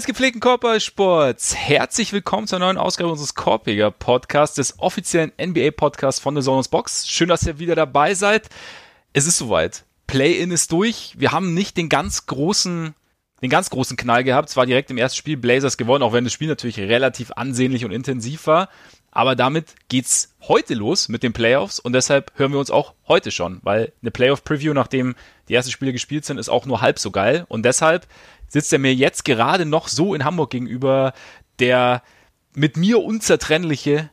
Des gepflegten Körpersports, herzlich willkommen zur neuen Ausgabe unseres Korpiger Podcasts, des offiziellen NBA Podcasts von The Zonos Box. Schön, dass ihr wieder dabei seid. Es ist soweit. Play-in ist durch. Wir haben nicht den ganz großen, den ganz großen Knall gehabt. Es war direkt im ersten Spiel Blazers gewonnen, auch wenn das Spiel natürlich relativ ansehnlich und intensiv war. Aber damit geht's heute los mit den Playoffs und deshalb hören wir uns auch heute schon, weil eine Playoff-Preview, nachdem die ersten Spiele gespielt sind, ist auch nur halb so geil. Und deshalb sitzt er mir jetzt gerade noch so in Hamburg gegenüber, der mit mir unzertrennliche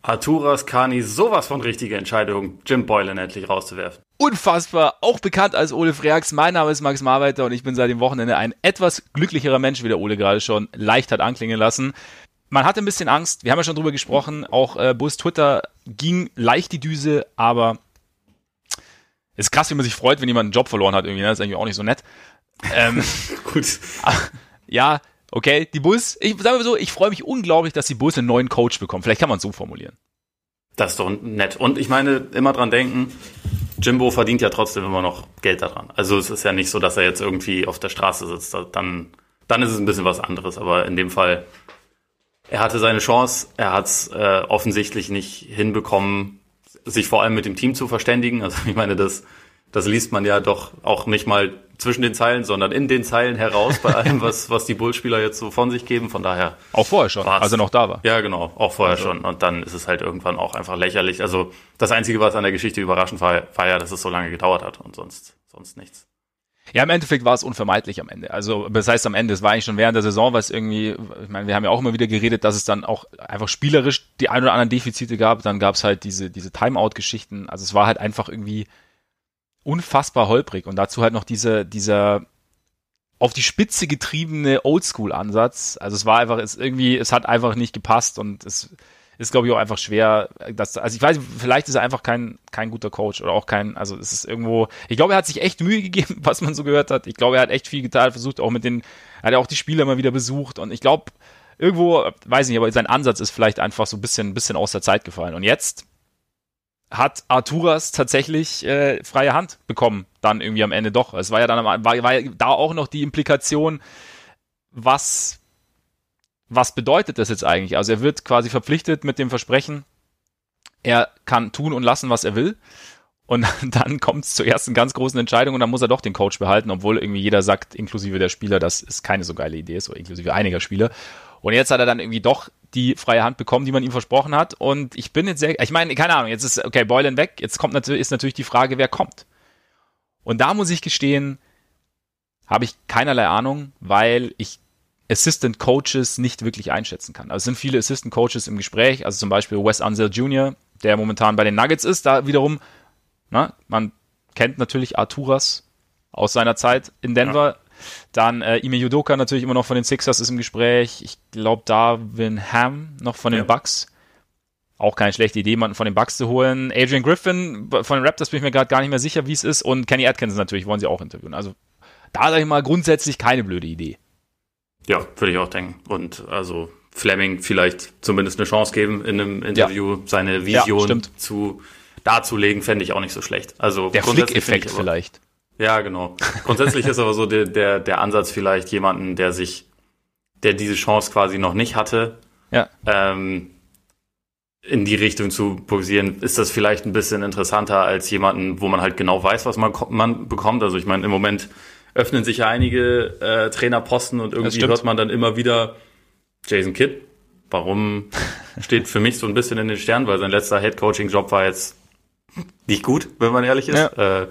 Arturas Kani sowas von richtige Entscheidung, Jim Boylan endlich rauszuwerfen. Unfassbar, auch bekannt als Ole Freaks. Mein Name ist Max Marweiter und ich bin seit dem Wochenende ein etwas glücklicherer Mensch, wie der Ole gerade schon leicht hat anklingen lassen. Man hatte ein bisschen Angst, wir haben ja schon drüber gesprochen, auch äh, Bus Twitter ging leicht die Düse, aber ist krass, wie man sich freut, wenn jemand einen Job verloren hat irgendwie, ne? das ist eigentlich auch nicht so nett. Ähm, Gut. Ja, okay, die Bulls, ich sage mal so, ich freue mich unglaublich, dass die Bulls einen neuen Coach bekommen. Vielleicht kann man es so formulieren. Das ist doch nett. Und ich meine, immer dran denken, Jimbo verdient ja trotzdem immer noch Geld daran. Also es ist ja nicht so, dass er jetzt irgendwie auf der Straße sitzt. Dann, dann ist es ein bisschen was anderes. Aber in dem Fall, er hatte seine Chance. Er hat es äh, offensichtlich nicht hinbekommen, sich vor allem mit dem Team zu verständigen. Also ich meine, das, das liest man ja doch auch nicht mal zwischen den Zeilen, sondern in den Zeilen heraus bei allem, was, was die Bullspieler jetzt so von sich geben. Von daher. Auch vorher schon, als er noch da war. Ja, genau, auch vorher also. schon. Und dann ist es halt irgendwann auch einfach lächerlich. Also das Einzige, was an der Geschichte überraschend war, war ja, dass es so lange gedauert hat und sonst, sonst nichts. Ja, im Endeffekt war es unvermeidlich am Ende. Also, das heißt am Ende, es war eigentlich schon während der Saison, was irgendwie, ich meine, wir haben ja auch immer wieder geredet, dass es dann auch einfach spielerisch die ein oder anderen Defizite gab. Dann gab es halt diese, diese Timeout-Geschichten. Also es war halt einfach irgendwie unfassbar holprig und dazu halt noch diese, dieser auf die Spitze getriebene Oldschool-Ansatz. Also es war einfach, es irgendwie, es hat einfach nicht gepasst und es ist, glaube ich, auch einfach schwer, dass, also ich weiß, vielleicht ist er einfach kein, kein guter Coach oder auch kein, also es ist irgendwo, ich glaube, er hat sich echt Mühe gegeben, was man so gehört hat. Ich glaube, er hat echt viel getan, versucht auch mit den, er hat ja auch die Spieler mal wieder besucht und ich glaube, irgendwo, weiß nicht, aber sein Ansatz ist vielleicht einfach so ein bisschen, ein bisschen aus der Zeit gefallen. Und jetzt hat Arturas tatsächlich äh, freie Hand bekommen, dann irgendwie am Ende doch. Es war ja dann war, war da auch noch die Implikation, was was bedeutet das jetzt eigentlich? Also er wird quasi verpflichtet mit dem Versprechen, er kann tun und lassen, was er will. Und dann kommt es zur ersten ganz großen Entscheidung und dann muss er doch den Coach behalten, obwohl irgendwie jeder sagt, inklusive der Spieler, dass es keine so geile Idee ist, oder inklusive einiger Spieler. Und jetzt hat er dann irgendwie doch die freie Hand bekommen, die man ihm versprochen hat. Und ich bin jetzt sehr, ich meine, keine Ahnung, jetzt ist, okay, Boylan weg, jetzt kommt natürlich, ist natürlich die Frage, wer kommt. Und da muss ich gestehen, habe ich keinerlei Ahnung, weil ich Assistant Coaches nicht wirklich einschätzen kann. Also es sind viele Assistant Coaches im Gespräch, also zum Beispiel Wes Unseld Jr., der momentan bei den Nuggets ist, da wiederum, na, man kennt natürlich Arturas aus seiner Zeit in Denver. Dann äh, Ime Yudoka natürlich immer noch von den Sixers ist im Gespräch. Ich glaube, Darwin Ham noch von den ja. Bucks. Auch keine schlechte Idee, jemanden von den Bucks zu holen. Adrian Griffin von den Raptors bin ich mir gerade gar nicht mehr sicher, wie es ist. Und Kenny Atkinson natürlich wollen sie auch interviewen. Also da sage ich mal grundsätzlich keine blöde Idee. Ja, würde ich auch denken. Und also Fleming vielleicht zumindest eine Chance geben, in einem Interview ja. seine Vision ja, zu darzulegen, fände ich auch nicht so schlecht. Also der Flick-Effekt vielleicht. Ja, genau. Grundsätzlich ist aber so der, der, der Ansatz vielleicht jemanden, der sich, der diese Chance quasi noch nicht hatte, ja. ähm, in die Richtung zu posieren, ist das vielleicht ein bisschen interessanter als jemanden, wo man halt genau weiß, was man, man bekommt. Also ich meine, im Moment öffnen sich ja einige äh, Trainerposten und irgendwie hört man dann immer wieder Jason Kidd. Warum steht für mich so ein bisschen in den Sternen, weil sein letzter Head-Coaching-Job war jetzt nicht gut, wenn man ehrlich ist. Ja. Äh,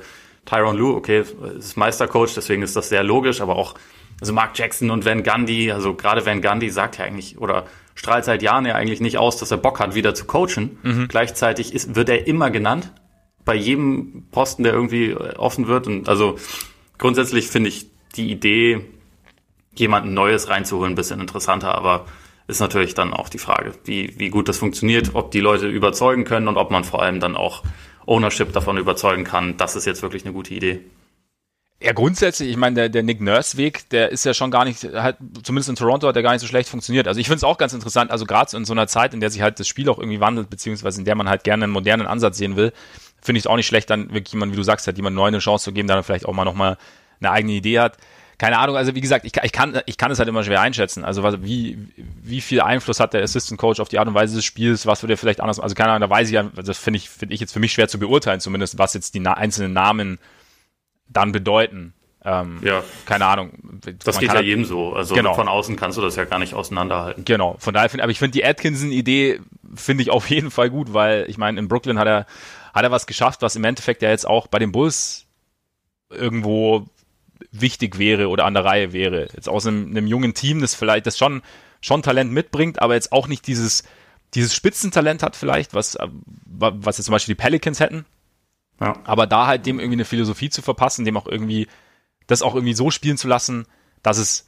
Tyron Lue, okay, ist Meistercoach, deswegen ist das sehr logisch, aber auch also Mark Jackson und Van Gundy, also gerade Van Gundy sagt ja eigentlich oder strahlt seit Jahren ja eigentlich nicht aus, dass er Bock hat, wieder zu coachen. Mhm. Gleichzeitig ist, wird er immer genannt bei jedem Posten, der irgendwie offen wird. Und also grundsätzlich finde ich die Idee, jemanden Neues reinzuholen, ein bisschen interessanter, aber ist natürlich dann auch die Frage, wie, wie gut das funktioniert, ob die Leute überzeugen können und ob man vor allem dann auch Ownership davon überzeugen kann, das ist jetzt wirklich eine gute Idee. Ja, grundsätzlich, ich meine, der, der Nick Nurse-Weg, der ist ja schon gar nicht, halt, zumindest in Toronto hat der gar nicht so schlecht funktioniert. Also ich finde es auch ganz interessant, also gerade in so einer Zeit, in der sich halt das Spiel auch irgendwie wandelt, beziehungsweise in der man halt gerne einen modernen Ansatz sehen will, finde ich es auch nicht schlecht, dann wirklich jemand, wie du sagst, halt jemand neu eine Chance zu geben, der dann vielleicht auch mal nochmal eine eigene Idee hat. Keine Ahnung, also wie gesagt, ich, ich, kann, ich kann es halt immer schwer einschätzen. Also was, wie, wie viel Einfluss hat der Assistant Coach auf die Art und Weise des Spiels, was würde er vielleicht anders, also keine Ahnung, da weiß ich ja, das finde ich, finde ich jetzt für mich schwer zu beurteilen, zumindest, was jetzt die na einzelnen Namen dann bedeuten. Ähm, ja. Keine Ahnung. Das geht ja halt, jedem so. Also genau. von außen kannst du das ja gar nicht auseinanderhalten. Genau. Von daher finde aber ich finde die Atkinson-Idee finde ich auf jeden Fall gut, weil ich meine, in Brooklyn hat er, hat er was geschafft, was im Endeffekt ja jetzt auch bei den Bulls irgendwo wichtig wäre oder an der Reihe wäre. Jetzt aus einem, einem jungen Team, das vielleicht das schon, schon Talent mitbringt, aber jetzt auch nicht dieses, dieses Spitzentalent hat vielleicht, was, was jetzt zum Beispiel die Pelicans hätten. Ja. Aber da halt dem irgendwie eine Philosophie zu verpassen, dem auch irgendwie, das auch irgendwie so spielen zu lassen, dass es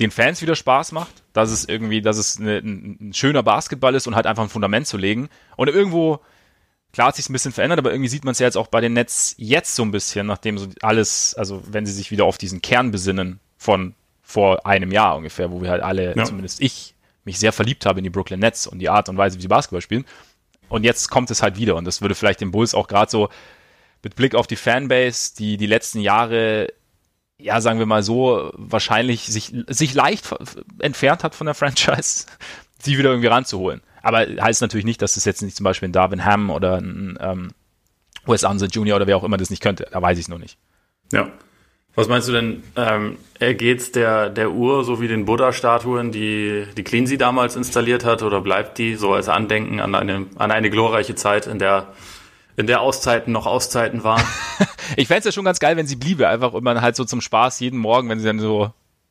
den Fans wieder Spaß macht, dass es irgendwie, dass es eine, ein, ein schöner Basketball ist und halt einfach ein Fundament zu legen. Und irgendwo, klar hat sich ein bisschen verändert, aber irgendwie sieht man es ja jetzt auch bei den Nets jetzt so ein bisschen, nachdem so alles, also wenn sie sich wieder auf diesen Kern besinnen von vor einem Jahr ungefähr, wo wir halt alle, ja. zumindest ich, mich sehr verliebt habe in die Brooklyn Nets und die Art und Weise, wie sie Basketball spielen. Und jetzt kommt es halt wieder und das würde vielleicht den Bulls auch gerade so mit Blick auf die Fanbase, die die letzten Jahre ja, sagen wir mal so, wahrscheinlich sich, sich leicht entfernt hat von der Franchise, sie wieder irgendwie ranzuholen. Aber heißt natürlich nicht, dass es jetzt nicht zum Beispiel ein Darwin Ham oder ein ähm, Wes Ansett Jr. oder wer auch immer das nicht könnte. Da weiß ich es noch nicht. Ja. Was meinst du denn, ähm, ergeht's der, der Uhr so wie den Buddha-Statuen, die, die Cleansea damals installiert hat, oder bleibt die so als Andenken an eine, an eine glorreiche Zeit, in der, in der Auszeiten noch Auszeiten waren? ich fände es ja schon ganz geil, wenn sie bliebe, einfach und man halt so zum Spaß jeden Morgen, wenn sie dann so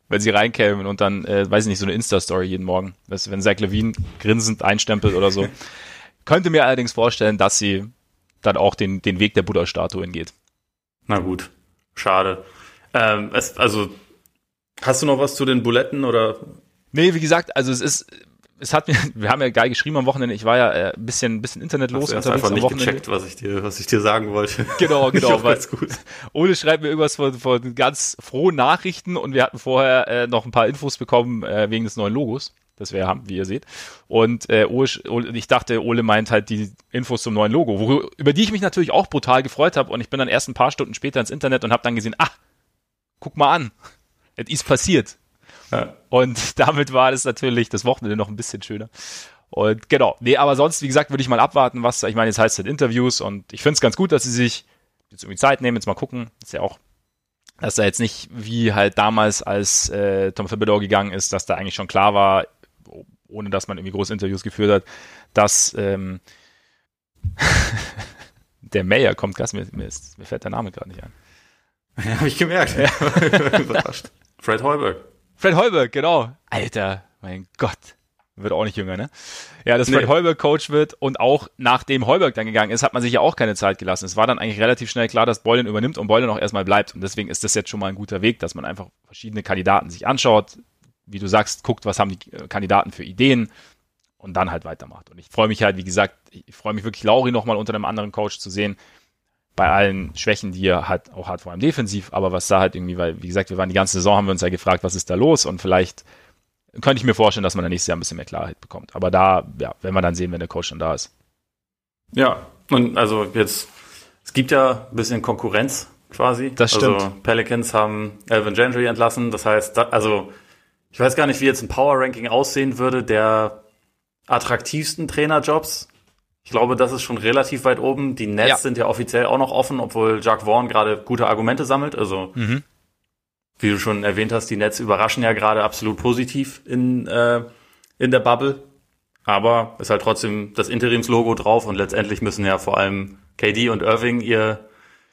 wenn sie reinkämen und dann, äh, weiß ich nicht, so eine Insta-Story jeden Morgen. Weißt du, wenn Zach Levine grinsend einstempelt oder so. Könnte mir allerdings vorstellen, dass sie dann auch den, den Weg der Buddha-Statuen geht. Na gut, schade. Ähm, es, also, hast du noch was zu den Buletten oder? Nee, wie gesagt, also es ist, es hat mir, wir haben ja geil geschrieben am Wochenende. Ich war ja äh, ein bisschen, ein bisschen internetlos Hast unterwegs einfach nicht Wochenende. gecheckt, was ich dir, was ich dir sagen wollte. Genau, genau. weil, gut. Ole schreibt mir irgendwas von, von ganz frohen Nachrichten und wir hatten vorher äh, noch ein paar Infos bekommen äh, wegen des neuen Logos, das wir haben, wie ihr seht. Und äh, Ole, Ole, ich dachte, Ole meint halt die Infos zum neuen Logo, wo, über die ich mich natürlich auch brutal gefreut habe. Und ich bin dann erst ein paar Stunden später ins Internet und habe dann gesehen, ah, guck mal an, es ist passiert. Und damit war das natürlich das Wochenende noch ein bisschen schöner. Und genau, nee, aber sonst, wie gesagt, würde ich mal abwarten, was, ich meine, jetzt heißt es halt Interviews und ich finde es ganz gut, dass sie sich jetzt irgendwie Zeit nehmen, jetzt mal gucken. Ist ja auch, dass da jetzt nicht wie halt damals, als äh, Tom Thibodeau gegangen ist, dass da eigentlich schon klar war, ohne dass man irgendwie große Interviews geführt hat, dass ähm, der Mayor kommt, krass, mir, mir, ist, mir fällt der Name gerade nicht ein. Ja, habe ich gemerkt. Ja. Überrascht. Fred Heuberg. Fred Heuberg, genau. Alter, mein Gott. Wird auch nicht jünger, ne? Ja, dass nee. Fred Heuberg Coach wird und auch nachdem Heuberg dann gegangen ist, hat man sich ja auch keine Zeit gelassen. Es war dann eigentlich relativ schnell klar, dass Boylan übernimmt und Boylan auch erstmal bleibt. Und deswegen ist das jetzt schon mal ein guter Weg, dass man einfach verschiedene Kandidaten sich anschaut, wie du sagst, guckt, was haben die äh, Kandidaten für Ideen und dann halt weitermacht. Und ich freue mich halt, wie gesagt, ich freue mich wirklich, Lauri nochmal unter einem anderen Coach zu sehen, bei allen Schwächen, die er hat, auch hat, vor allem defensiv, aber was da halt irgendwie, weil, wie gesagt, wir waren die ganze Saison, haben wir uns ja gefragt, was ist da los und vielleicht könnte ich mir vorstellen, dass man da nächstes Jahr ein bisschen mehr Klarheit bekommt. Aber da, ja, werden wir dann sehen, wenn der Coach schon da ist. Ja, und also jetzt, es gibt ja ein bisschen Konkurrenz quasi. Das stimmt. Also Pelicans haben Alvin Gentry entlassen, das heißt, da, also ich weiß gar nicht, wie jetzt ein Power Ranking aussehen würde der attraktivsten Trainerjobs. Ich glaube, das ist schon relativ weit oben. Die Nets ja. sind ja offiziell auch noch offen, obwohl Jacques Vaughn gerade gute Argumente sammelt. Also, mhm. wie du schon erwähnt hast, die Nets überraschen ja gerade absolut positiv in, äh, in der Bubble. Aber ist halt trotzdem das Interimslogo drauf und letztendlich müssen ja vor allem KD und Irving ihr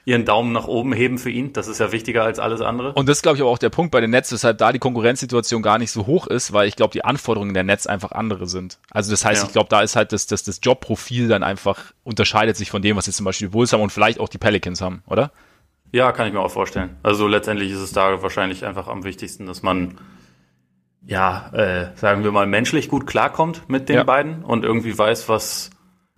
ihren Daumen nach oben heben für ihn. Das ist ja wichtiger als alles andere. Und das glaube ich aber auch der Punkt bei den Nets, weshalb da die Konkurrenzsituation gar nicht so hoch ist, weil ich glaube, die Anforderungen der Nets einfach andere sind. Also das heißt, ja. ich glaube, da ist halt das, das, das Jobprofil dann einfach unterscheidet sich von dem, was jetzt zum Beispiel die Bulls haben und vielleicht auch die Pelicans haben, oder? Ja, kann ich mir auch vorstellen. Also letztendlich ist es da wahrscheinlich einfach am wichtigsten, dass man ja, äh, sagen wir mal, menschlich gut klarkommt mit den ja. beiden und irgendwie weiß, was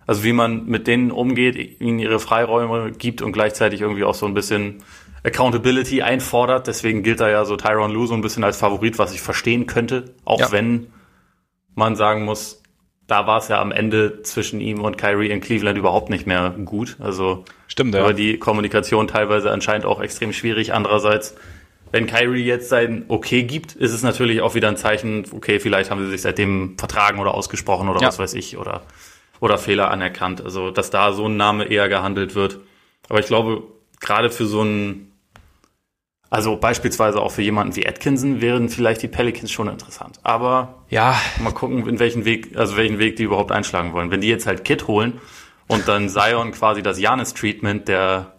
also wie man mit denen umgeht, ihnen ihre Freiräume gibt und gleichzeitig irgendwie auch so ein bisschen Accountability einfordert. Deswegen gilt da ja so Tyron Lue so ein bisschen als Favorit, was ich verstehen könnte, auch ja. wenn man sagen muss, da war es ja am Ende zwischen ihm und Kyrie in Cleveland überhaupt nicht mehr gut. Also stimmt, ja. Aber die Kommunikation teilweise anscheinend auch extrem schwierig. Andererseits wenn Kyrie jetzt sein Okay gibt, ist es natürlich auch wieder ein Zeichen, okay, vielleicht haben sie sich seitdem vertragen oder ausgesprochen oder ja. was weiß ich oder, oder Fehler anerkannt. Also, dass da so ein Name eher gehandelt wird. Aber ich glaube, gerade für so ein, also beispielsweise auch für jemanden wie Atkinson wären vielleicht die Pelicans schon interessant. Aber ja, mal gucken, in welchen Weg, also welchen Weg die überhaupt einschlagen wollen. Wenn die jetzt halt Kit holen und dann Zion quasi das Janis-Treatment der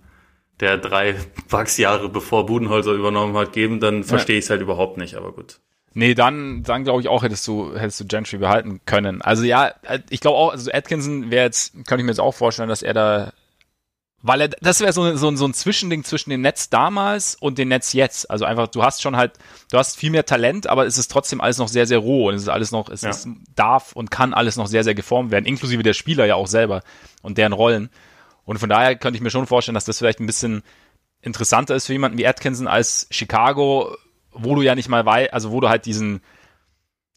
der drei Wachsjahre bevor Budenholzer übernommen hat, geben, dann verstehe ja. ich es halt überhaupt nicht, aber gut. Nee, dann, dann glaube ich auch, hättest du, hättest du Gentry behalten können. Also ja, ich glaube auch, also Atkinson wäre jetzt, könnte ich mir jetzt auch vorstellen, dass er da, weil er, das wäre so, so, so ein Zwischending zwischen dem Netz damals und dem Netz jetzt. Also einfach, du hast schon halt, du hast viel mehr Talent, aber es ist trotzdem alles noch sehr, sehr roh und es ist alles noch, es, ja. es darf und kann alles noch sehr, sehr geformt werden, inklusive der Spieler ja auch selber und deren Rollen. Und von daher könnte ich mir schon vorstellen, dass das vielleicht ein bisschen interessanter ist für jemanden wie Atkinson als Chicago, wo du ja nicht mal weißt, also wo du halt diesen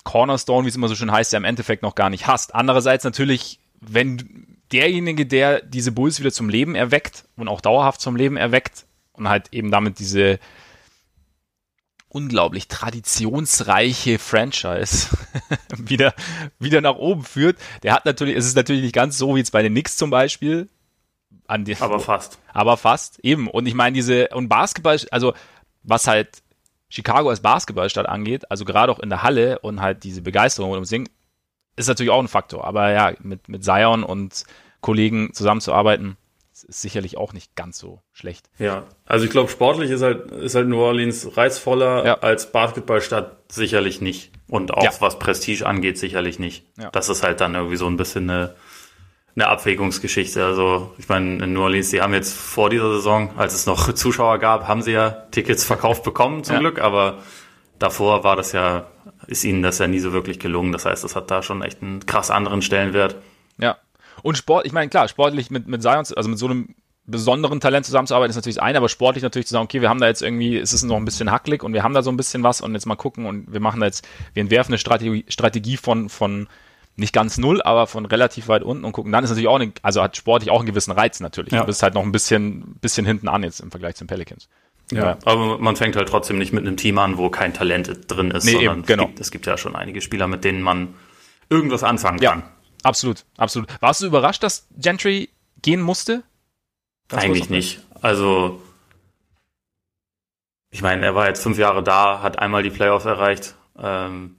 Cornerstone, wie es immer so schön heißt, ja im Endeffekt noch gar nicht hast. Andererseits natürlich, wenn derjenige, der diese Bulls wieder zum Leben erweckt und auch dauerhaft zum Leben erweckt und halt eben damit diese unglaublich traditionsreiche Franchise wieder, wieder nach oben führt. Der hat natürlich, es ist natürlich nicht ganz so wie jetzt bei den Knicks zum Beispiel, an die, aber fast. Aber fast, eben. Und ich meine, diese, und Basketball, also was halt Chicago als Basketballstadt angeht, also gerade auch in der Halle und halt diese Begeisterung ums Singen, ist natürlich auch ein Faktor. Aber ja, mit, mit Zion und Kollegen zusammenzuarbeiten, ist sicherlich auch nicht ganz so schlecht. Ja, also ich glaube, sportlich ist halt, ist halt New Orleans reizvoller ja. als Basketballstadt sicherlich nicht. Und auch ja. was Prestige angeht, sicherlich nicht. Ja. Das ist halt dann irgendwie so ein bisschen eine, eine Abwägungsgeschichte. Also ich meine, in New Orleans, die haben jetzt vor dieser Saison, als es noch Zuschauer gab, haben sie ja Tickets verkauft bekommen zum ja. Glück, aber davor war das ja, ist ihnen das ja nie so wirklich gelungen. Das heißt, das hat da schon echt einen krass anderen Stellenwert. Ja. Und Sport, ich meine, klar, sportlich mit, mit Zion, also mit so einem besonderen Talent zusammenzuarbeiten ist natürlich eine, aber sportlich natürlich zu sagen, okay, wir haben da jetzt irgendwie, es ist noch ein bisschen hacklig und wir haben da so ein bisschen was und jetzt mal gucken und wir machen da jetzt, wir entwerfen eine Strategie, Strategie von, von nicht ganz null, aber von relativ weit unten und gucken. Dann ist natürlich auch, eine, also hat sportlich auch einen gewissen Reiz natürlich. Ja. Du bist halt noch ein bisschen, bisschen hinten an jetzt im Vergleich zu den Pelicans. Ja, ja, aber man fängt halt trotzdem nicht mit einem Team an, wo kein Talent drin ist, nee, sondern eben, genau. es, gibt, es gibt ja schon einige Spieler, mit denen man irgendwas anfangen kann. Ja, absolut, absolut. Warst du überrascht, dass Gentry gehen musste? Das Eigentlich nicht. Also, ich meine, er war jetzt fünf Jahre da, hat einmal die Playoffs erreicht ähm,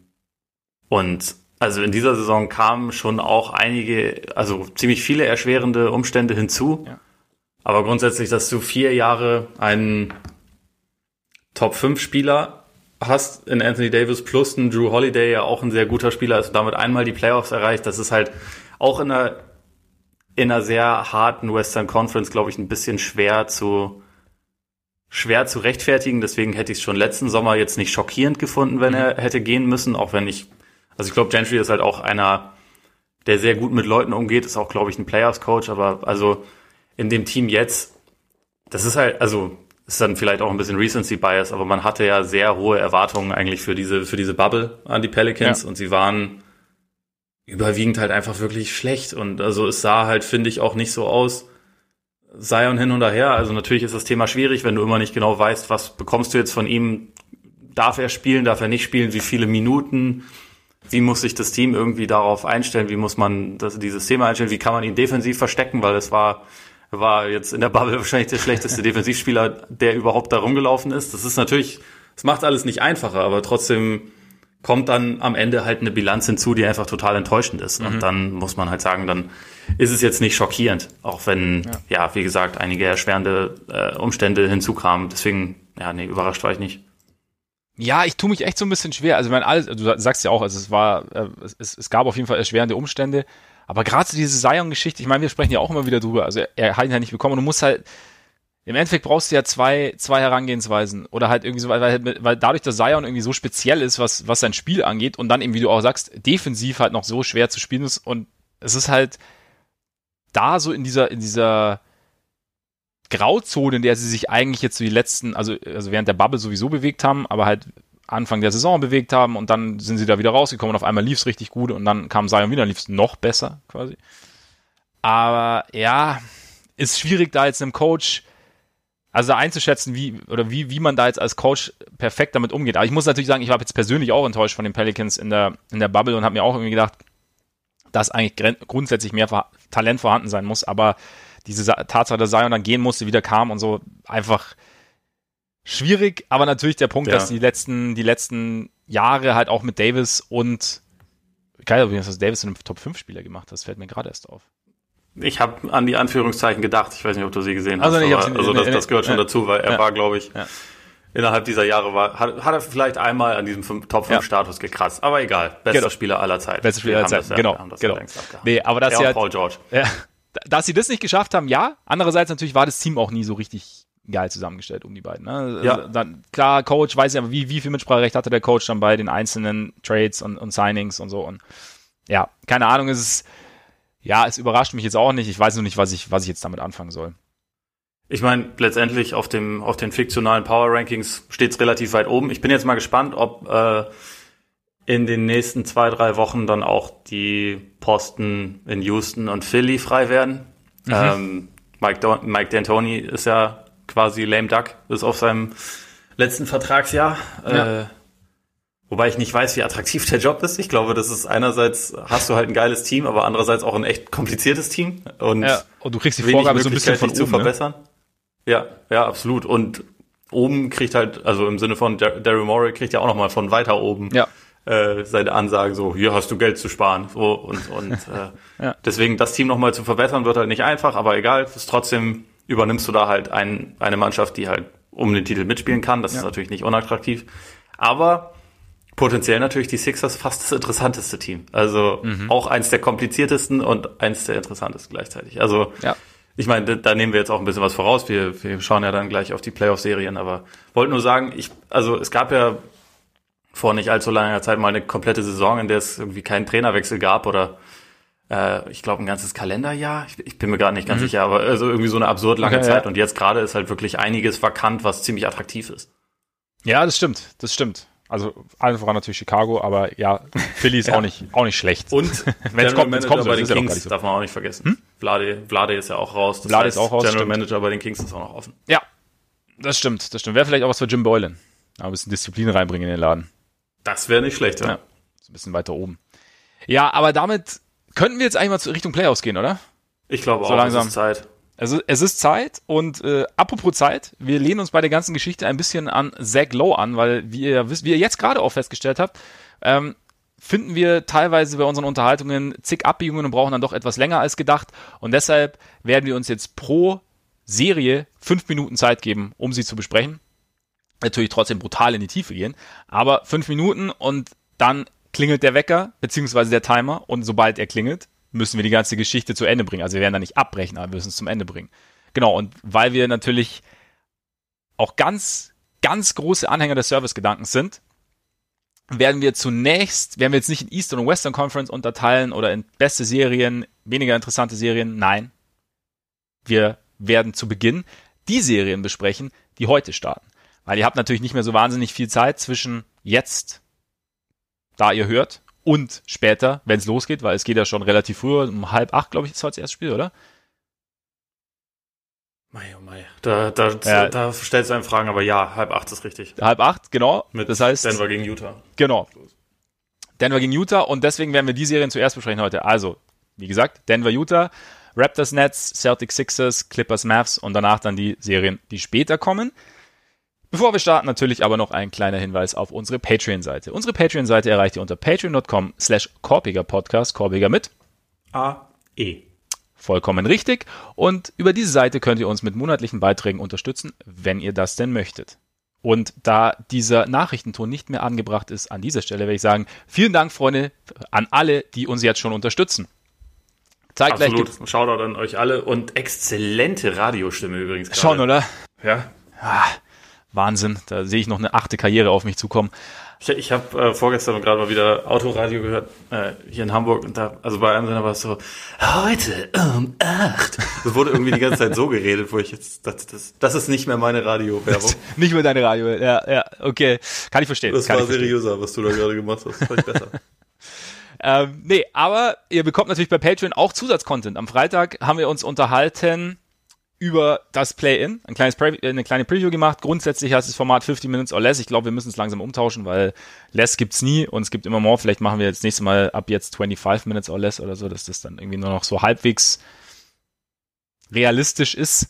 und also in dieser Saison kamen schon auch einige, also ziemlich viele erschwerende Umstände hinzu. Ja. Aber grundsätzlich, dass du vier Jahre einen Top-5-Spieler hast in Anthony Davis plus einen Drew Holiday, ja auch ein sehr guter Spieler und damit einmal die Playoffs erreicht, das ist halt auch in einer, in einer sehr harten Western Conference, glaube ich, ein bisschen schwer zu, schwer zu rechtfertigen. Deswegen hätte ich es schon letzten Sommer jetzt nicht schockierend gefunden, wenn mhm. er hätte gehen müssen, auch wenn ich also ich glaube, Gentry ist halt auch einer, der sehr gut mit Leuten umgeht, ist auch, glaube ich, ein Players-Coach, aber also in dem Team jetzt, das ist halt, also ist dann vielleicht auch ein bisschen Recency Bias, aber man hatte ja sehr hohe Erwartungen eigentlich für diese, für diese Bubble an die Pelicans ja. und sie waren überwiegend halt einfach wirklich schlecht und also es sah halt, finde ich, auch nicht so aus. Zion hin und her. Also natürlich ist das Thema schwierig, wenn du immer nicht genau weißt, was bekommst du jetzt von ihm. Darf er spielen, darf er nicht spielen, wie viele Minuten? Wie muss sich das Team irgendwie darauf einstellen, wie muss man das, dieses Thema einstellen, wie kann man ihn defensiv verstecken, weil es war, war jetzt in der Bubble wahrscheinlich der schlechteste Defensivspieler, der überhaupt da rumgelaufen ist. Das ist natürlich, es macht alles nicht einfacher, aber trotzdem kommt dann am Ende halt eine Bilanz hinzu, die einfach total enttäuschend ist. Mhm. Und dann muss man halt sagen, dann ist es jetzt nicht schockierend, auch wenn, ja, ja wie gesagt, einige erschwerende äh, Umstände hinzukamen. Deswegen, ja, nee, überrascht war ich nicht. Ja, ich tue mich echt so ein bisschen schwer. Also, ich meine, alles, du sagst ja auch, also es war, äh, es, es gab auf jeden Fall erschwerende Umstände. Aber gerade so diese Zion-Geschichte, ich meine, wir sprechen ja auch immer wieder drüber. Also, er hat ihn halt nicht bekommen und du musst halt, im Endeffekt brauchst du ja zwei, zwei Herangehensweisen. Oder halt irgendwie so, weil, weil, dadurch, dass Zion irgendwie so speziell ist, was, was sein Spiel angeht und dann eben, wie du auch sagst, defensiv halt noch so schwer zu spielen ist und es ist halt da so in dieser, in dieser, Grauzone, in der sie sich eigentlich jetzt so die letzten, also, also während der Bubble sowieso bewegt haben, aber halt Anfang der Saison bewegt haben und dann sind sie da wieder rausgekommen und auf einmal lief es richtig gut und dann kam Zion wieder, lief es noch besser quasi. Aber ja, ist schwierig da jetzt einem Coach Also einzuschätzen, wie oder wie, wie man da jetzt als Coach perfekt damit umgeht. Aber ich muss natürlich sagen, ich war jetzt persönlich auch enttäuscht von den Pelicans in der, in der Bubble und habe mir auch irgendwie gedacht, dass eigentlich grundsätzlich mehr Talent vorhanden sein muss, aber diese Tatsache, dass Zion dann gehen musste, wieder kam und so, einfach schwierig, aber natürlich der Punkt, ja. dass die letzten, die letzten Jahre halt auch mit Davis und geil, übrigens, dass Davis einen Top 5 Spieler gemacht hat, das fällt mir gerade erst auf. Ich habe an die Anführungszeichen gedacht, ich weiß nicht, ob du sie gesehen hast, also, nee, aber, also das, das gehört schon ja. dazu, weil er ja. war, glaube ich, ja. innerhalb dieser Jahre war, hat, hat er vielleicht einmal an diesem Top 5 Status gekratzt, aber egal, bester genau. Spieler aller Zeiten. Bester Spieler aller Zeiten, genau, genau. Nee, aber das ja, Paul George. Ja, dass sie das nicht geschafft haben, ja. Andererseits natürlich war das Team auch nie so richtig geil zusammengestellt um die beiden. Ne? Ja. Also dann, klar, Coach, weiß ich aber, wie, wie viel Mitspracherecht hatte der Coach dann bei den einzelnen Trades und, und Signings und so. Und ja, keine Ahnung, es ist, ja, es überrascht mich jetzt auch nicht. Ich weiß nur nicht, was ich, was ich jetzt damit anfangen soll. Ich meine, letztendlich auf dem auf den fiktionalen Power Rankings steht es relativ weit oben. Ich bin jetzt mal gespannt, ob äh, in den nächsten zwei drei Wochen dann auch die Posten in Houston und Philly frei werden. Mhm. Ähm, Mike, Don Mike D'Antoni ist ja quasi lame duck, ist auf seinem letzten Vertragsjahr. Ja. Äh, wobei ich nicht weiß, wie attraktiv der Job ist. Ich glaube, das ist einerseits hast du halt ein geiles Team, aber andererseits auch ein echt kompliziertes Team und, ja, und du kriegst die Vorgabe so ein bisschen von oben, zu ne? verbessern. Ne? Ja, ja, absolut. Und oben kriegt halt, also im Sinne von Daryl Morey kriegt ja auch nochmal von weiter oben ja äh, seine Ansagen so, hier hast du Geld zu sparen. So, und und äh, ja. deswegen das Team nochmal zu verbessern, wird halt nicht einfach, aber egal, ist trotzdem übernimmst du da halt ein, eine Mannschaft, die halt um den Titel mitspielen kann. Das ja. ist natürlich nicht unattraktiv. Aber potenziell natürlich die Sixers fast das interessanteste Team. Also mhm. auch eins der kompliziertesten und eins der interessantesten gleichzeitig. Also ja. ich meine, da, da, nehmen wir jetzt auch ein bisschen was voraus. Wir, wir schauen ja dann gleich auf die Playoff-Serien, aber wollte nur sagen, ich, also es gab ja vor nicht allzu langer Zeit mal eine komplette Saison, in der es irgendwie keinen Trainerwechsel gab oder äh, ich glaube ein ganzes Kalenderjahr. Ich, ich bin mir gerade nicht ganz mhm. sicher, aber also irgendwie so eine absurd lange okay, Zeit. Ja. Und jetzt gerade ist halt wirklich einiges vakant, was ziemlich attraktiv ist. Ja, das stimmt, das stimmt. Also allen voran natürlich Chicago, aber ja, Philly ist ja. auch nicht auch nicht schlecht. Und wenn es kommt, wenn's kommt, bei den Kings so. darf man auch nicht vergessen. Hm? Vlade, Vlade ist ja auch raus. Das Vlade heißt, ist auch raus. General stimmt. Manager bei den Kings ist auch noch offen. Ja, das stimmt, das stimmt. Wäre vielleicht auch was für Jim Boylan. Aber ein bisschen Disziplin reinbringen in den Laden. Das wäre nicht schlecht, ja. ja. So ein bisschen weiter oben. Ja, aber damit könnten wir jetzt eigentlich mal zu Richtung Playoffs gehen, oder? Ich glaube so auch, langsam. es ist Zeit. Also es ist Zeit und äh, apropos Zeit, wir lehnen uns bei der ganzen Geschichte ein bisschen an Zach Lowe an, weil wie ihr wisst, wie ihr jetzt gerade auch festgestellt habt, ähm, finden wir teilweise bei unseren Unterhaltungen zig Abbiegungen und brauchen dann doch etwas länger als gedacht und deshalb werden wir uns jetzt pro Serie fünf Minuten Zeit geben, um sie zu besprechen natürlich trotzdem brutal in die Tiefe gehen, aber fünf Minuten und dann klingelt der Wecker, beziehungsweise der Timer und sobald er klingelt, müssen wir die ganze Geschichte zu Ende bringen. Also wir werden da nicht abbrechen, aber wir müssen es zum Ende bringen. Genau, und weil wir natürlich auch ganz, ganz große Anhänger des Service-Gedankens sind, werden wir zunächst, werden wir jetzt nicht in Eastern und Western Conference unterteilen oder in beste Serien, weniger interessante Serien. Nein. Wir werden zu Beginn die Serien besprechen, die heute starten. Weil ihr habt natürlich nicht mehr so wahnsinnig viel Zeit zwischen jetzt, da ihr hört, und später, wenn es losgeht, weil es geht ja schon relativ früh, um halb acht, glaube ich, ist heute das erste Spiel, oder? Mei, oh mei. Da, da, ja. da stellst du einen Fragen, aber ja, halb acht ist richtig. Halb acht, genau. Mit das heißt, Denver gegen Utah. Genau. Denver gegen Utah und deswegen werden wir die Serien zuerst besprechen heute. Also, wie gesagt, Denver, Utah, Raptors, Nets, Celtics, Sixers, Clippers, Mavs und danach dann die Serien, die später kommen. Bevor wir starten, natürlich aber noch ein kleiner Hinweis auf unsere Patreon-Seite. Unsere Patreon-Seite erreicht ihr unter patreon.com slash korpiger Podcast, Korpiger mit A-E. Vollkommen richtig. Und über diese Seite könnt ihr uns mit monatlichen Beiträgen unterstützen, wenn ihr das denn möchtet. Und da dieser Nachrichtenton nicht mehr angebracht ist an dieser Stelle, werde ich sagen, vielen Dank, Freunde, an alle, die uns jetzt schon unterstützen. Zeigt Absolut. Gleich Shoutout an euch alle und exzellente Radiostimme übrigens. Gerade. Schon, oder? Ja. Ah. Wahnsinn, da sehe ich noch eine achte Karriere auf mich zukommen. Ich, ich habe äh, vorgestern gerade mal wieder Autoradio gehört, äh, hier in Hamburg, und da, also bei einem Sender war es so, heute um acht. Das wurde irgendwie die ganze Zeit so geredet, wo ich jetzt dachte, das, das ist nicht mehr meine Radio-Werbung. nicht mehr deine Radio, ja, ja, okay. Kann ich verstehen. Das Kann war seriöser, was du da gerade gemacht hast. Ich besser. ähm, nee, aber ihr bekommt natürlich bei Patreon auch Zusatzcontent. Am Freitag haben wir uns unterhalten über das Play-In, ein kleines Pre äh, eine kleine Preview gemacht. Grundsätzlich heißt das Format 50 Minutes or less. Ich glaube, wir müssen es langsam umtauschen, weil less gibt's nie und es gibt immer more. Vielleicht machen wir jetzt nächstes Mal ab jetzt 25 Minutes or less oder so, dass das dann irgendwie nur noch so halbwegs realistisch ist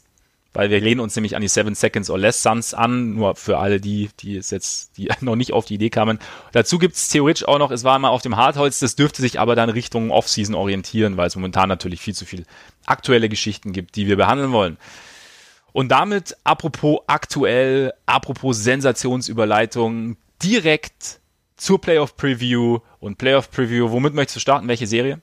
weil wir lehnen uns nämlich an die Seven Seconds or Less Suns an, nur für alle die, die es jetzt, die noch nicht auf die Idee kamen. Dazu gibt es theoretisch auch noch, es war mal auf dem Hartholz, das dürfte sich aber dann Richtung Offseason orientieren, weil es momentan natürlich viel zu viel aktuelle Geschichten gibt, die wir behandeln wollen. Und damit, apropos aktuell, apropos Sensationsüberleitung, direkt zur Playoff Preview und Playoff Preview. Womit möchtest du starten? Welche Serie?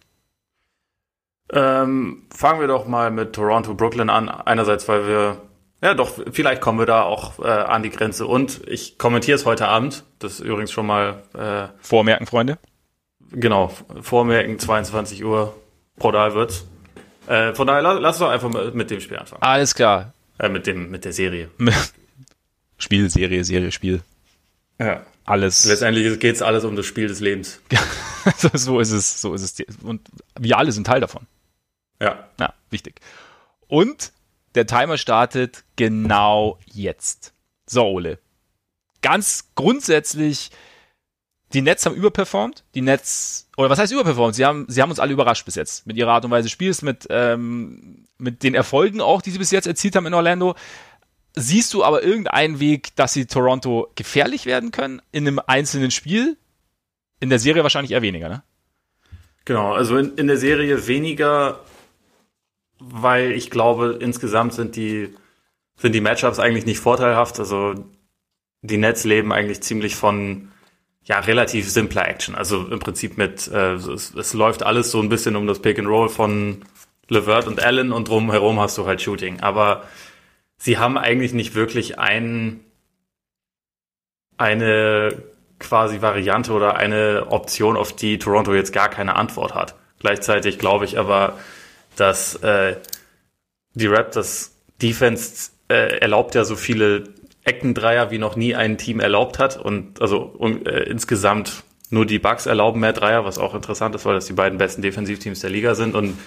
Ähm, fangen wir doch mal mit Toronto, Brooklyn an. Einerseits, weil wir, ja doch, vielleicht kommen wir da auch äh, an die Grenze. Und ich kommentiere es heute Abend. Das ist übrigens schon mal. Äh, Vormerken, Freunde. Genau, Vormerken, 22 Uhr. Brutal wird's. Äh, von daher, lass, lass doch einfach mit dem Spiel anfangen. Alles klar. Äh, mit, dem, mit der Serie. Spiel, Serie, Serie, Spiel. Ja. Alles. Letztendlich geht es alles um das Spiel des Lebens. so ist es, so ist es. Und wir alle sind Teil davon. Ja. Ja, wichtig. Und der Timer startet genau jetzt. So, Ole. Ganz grundsätzlich, die Nets haben überperformt. Die Nets, oder was heißt überperformt? Sie haben, sie haben uns alle überrascht bis jetzt. Mit ihrer Art und Weise Spiels, mit, ähm, mit den Erfolgen auch, die sie bis jetzt erzielt haben in Orlando. Siehst du aber irgendeinen Weg, dass sie Toronto gefährlich werden können in einem einzelnen Spiel? In der Serie wahrscheinlich eher weniger, ne? Genau, also in, in der Serie weniger, weil ich glaube, insgesamt sind die, sind die Matchups eigentlich nicht vorteilhaft. Also die Nets leben eigentlich ziemlich von ja, relativ simpler Action. Also im Prinzip mit, äh, es, es läuft alles so ein bisschen um das Pick and Roll von Levert und Allen und drumherum hast du halt Shooting. Aber sie haben eigentlich nicht wirklich ein, eine quasi Variante oder eine Option, auf die Toronto jetzt gar keine Antwort hat. Gleichzeitig glaube ich aber, dass äh, die Raptors Defense äh, erlaubt ja so viele Eckendreier wie noch nie ein Team erlaubt hat und also um, äh, insgesamt nur die Bucks erlauben mehr Dreier, was auch interessant ist, weil das die beiden besten Defensivteams der Liga sind und